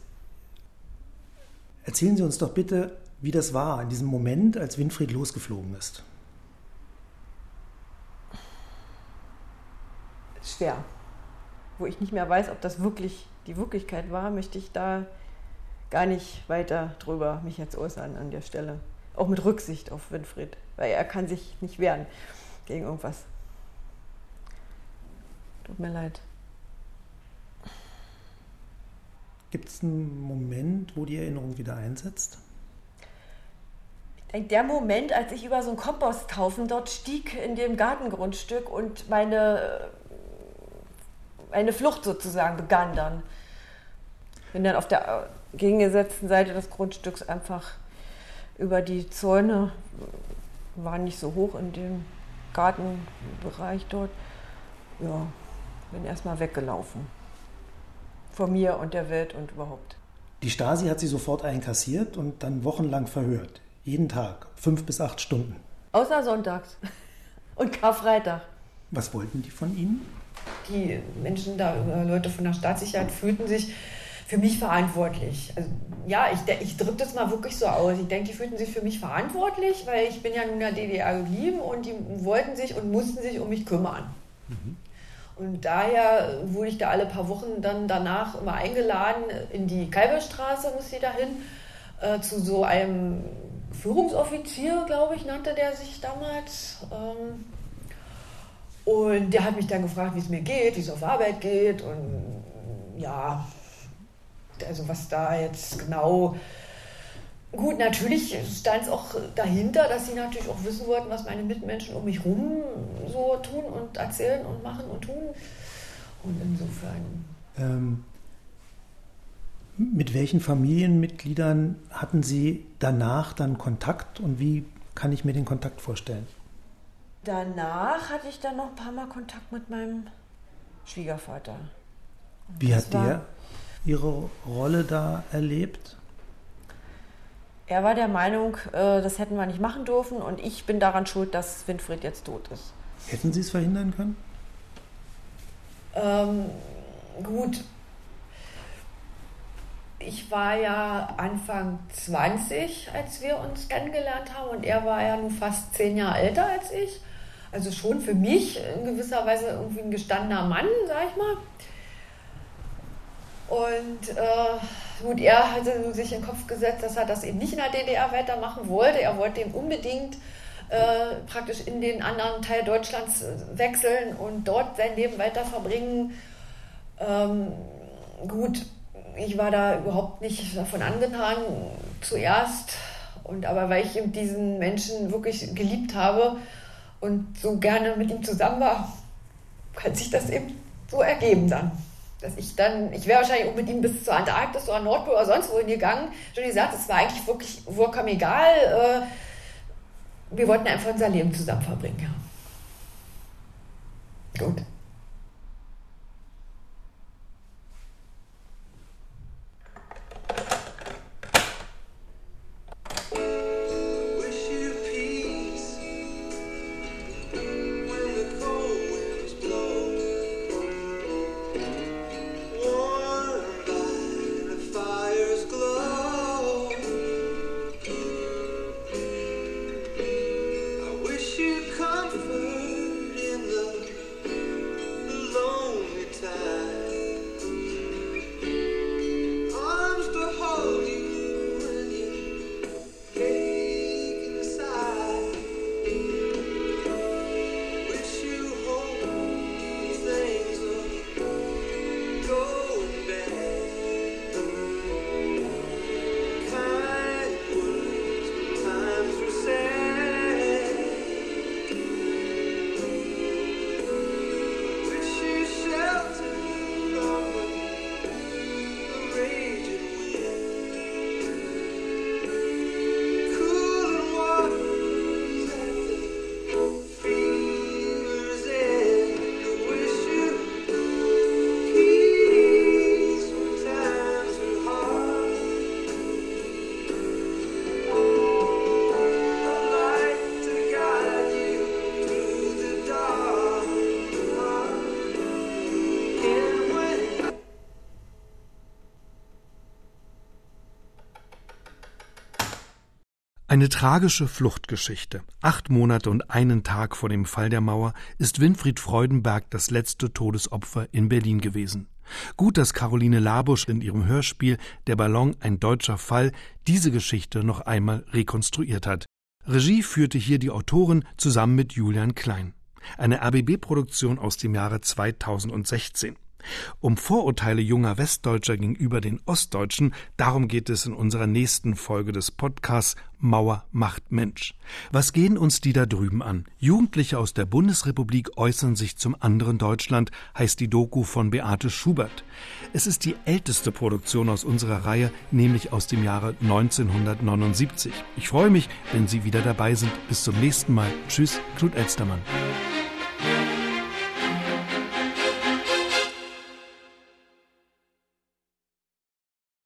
Erzählen Sie uns doch bitte, wie das war in diesem Moment, als Winfried losgeflogen ist. Schwer. Wo ich nicht mehr weiß, ob das wirklich die Wirklichkeit war, möchte ich da gar nicht weiter drüber mich jetzt äußern an der Stelle. Auch mit Rücksicht auf Winfried, weil er kann sich nicht wehren gegen irgendwas. Tut mir leid. Gibt es einen Moment, wo die Erinnerung wieder einsetzt? Der Moment, als ich über so einen Komposthaufen dort stieg in dem Gartengrundstück und meine, meine Flucht sozusagen begann dann. Bin dann auf der gegengesetzten Seite des Grundstücks einfach über die Zäune, war nicht so hoch in dem Gartenbereich dort. Ja, bin erstmal weggelaufen von mir und der Welt und überhaupt. Die Stasi hat sie sofort einkassiert und dann wochenlang verhört. Jeden Tag, fünf bis acht Stunden. Außer sonntags und Karfreitag. Was wollten die von Ihnen? Die Menschen da, äh, Leute von der Staatssicherheit, fühlten sich für mich verantwortlich. Also, ja, ich, ich drücke das mal wirklich so aus. Ich denke, die fühlten sich für mich verantwortlich, weil ich bin ja nun in der DDR geblieben und die wollten sich und mussten sich um mich kümmern. Mhm. Und daher wurde ich da alle paar Wochen dann danach immer eingeladen in die Kalberstraße, musste ich da hin, äh, zu so einem Führungsoffizier, glaube ich, nannte der sich damals. Ähm, und der hat mich dann gefragt, wie es mir geht, wie es auf Arbeit geht und ja, also was da jetzt genau Gut, natürlich stand es auch dahinter, dass sie natürlich auch wissen wollten, was meine Mitmenschen um mich rum so tun und erzählen und machen und tun. Und insofern. Ähm, mit welchen Familienmitgliedern hatten Sie danach dann Kontakt und wie kann ich mir den Kontakt vorstellen? Danach hatte ich dann noch ein paar Mal Kontakt mit meinem Schwiegervater. Und wie hat der Ihre Rolle da erlebt? Er war der Meinung, äh, das hätten wir nicht machen dürfen und ich bin daran schuld, dass Winfried jetzt tot ist. Hätten Sie es verhindern können? Ähm, gut. Ich war ja Anfang 20, als wir uns kennengelernt haben und er war ja nun fast zehn Jahre älter als ich. Also schon für mich in gewisser Weise irgendwie ein gestandener Mann, sag ich mal. Und äh, gut, er hatte sich in den Kopf gesetzt, dass er das eben nicht in der DDR weitermachen wollte. Er wollte eben unbedingt äh, praktisch in den anderen Teil Deutschlands äh, wechseln und dort sein Leben weiter verbringen. Ähm, gut, ich war da überhaupt nicht davon angetan zuerst. Und aber weil ich eben diesen Menschen wirklich geliebt habe und so gerne mit ihm zusammen war, hat sich das eben so ergeben dann. Dass ich dann, ich wäre wahrscheinlich auch mit ihm bis zur Antarktis oder Nordpol oder sonst wo hingegangen. Schon gesagt, es war eigentlich wirklich vollkommen egal. Äh, wir wollten einfach unser Leben zusammen verbringen, ja. Gut. Eine tragische Fluchtgeschichte. Acht Monate und einen Tag vor dem Fall der Mauer ist Winfried Freudenberg das letzte Todesopfer in Berlin gewesen. Gut, dass Caroline Labusch in ihrem Hörspiel Der Ballon ein deutscher Fall diese Geschichte noch einmal rekonstruiert hat. Regie führte hier die Autorin zusammen mit Julian Klein. Eine RBB-Produktion aus dem Jahre 2016. Um Vorurteile junger Westdeutscher gegenüber den Ostdeutschen, darum geht es in unserer nächsten Folge des Podcasts Mauer macht Mensch. Was gehen uns die da drüben an? Jugendliche aus der Bundesrepublik äußern sich zum anderen Deutschland, heißt die Doku von Beate Schubert. Es ist die älteste Produktion aus unserer Reihe, nämlich aus dem Jahre 1979. Ich freue mich, wenn Sie wieder dabei sind. Bis zum nächsten Mal. Tschüss, Knut Elstermann.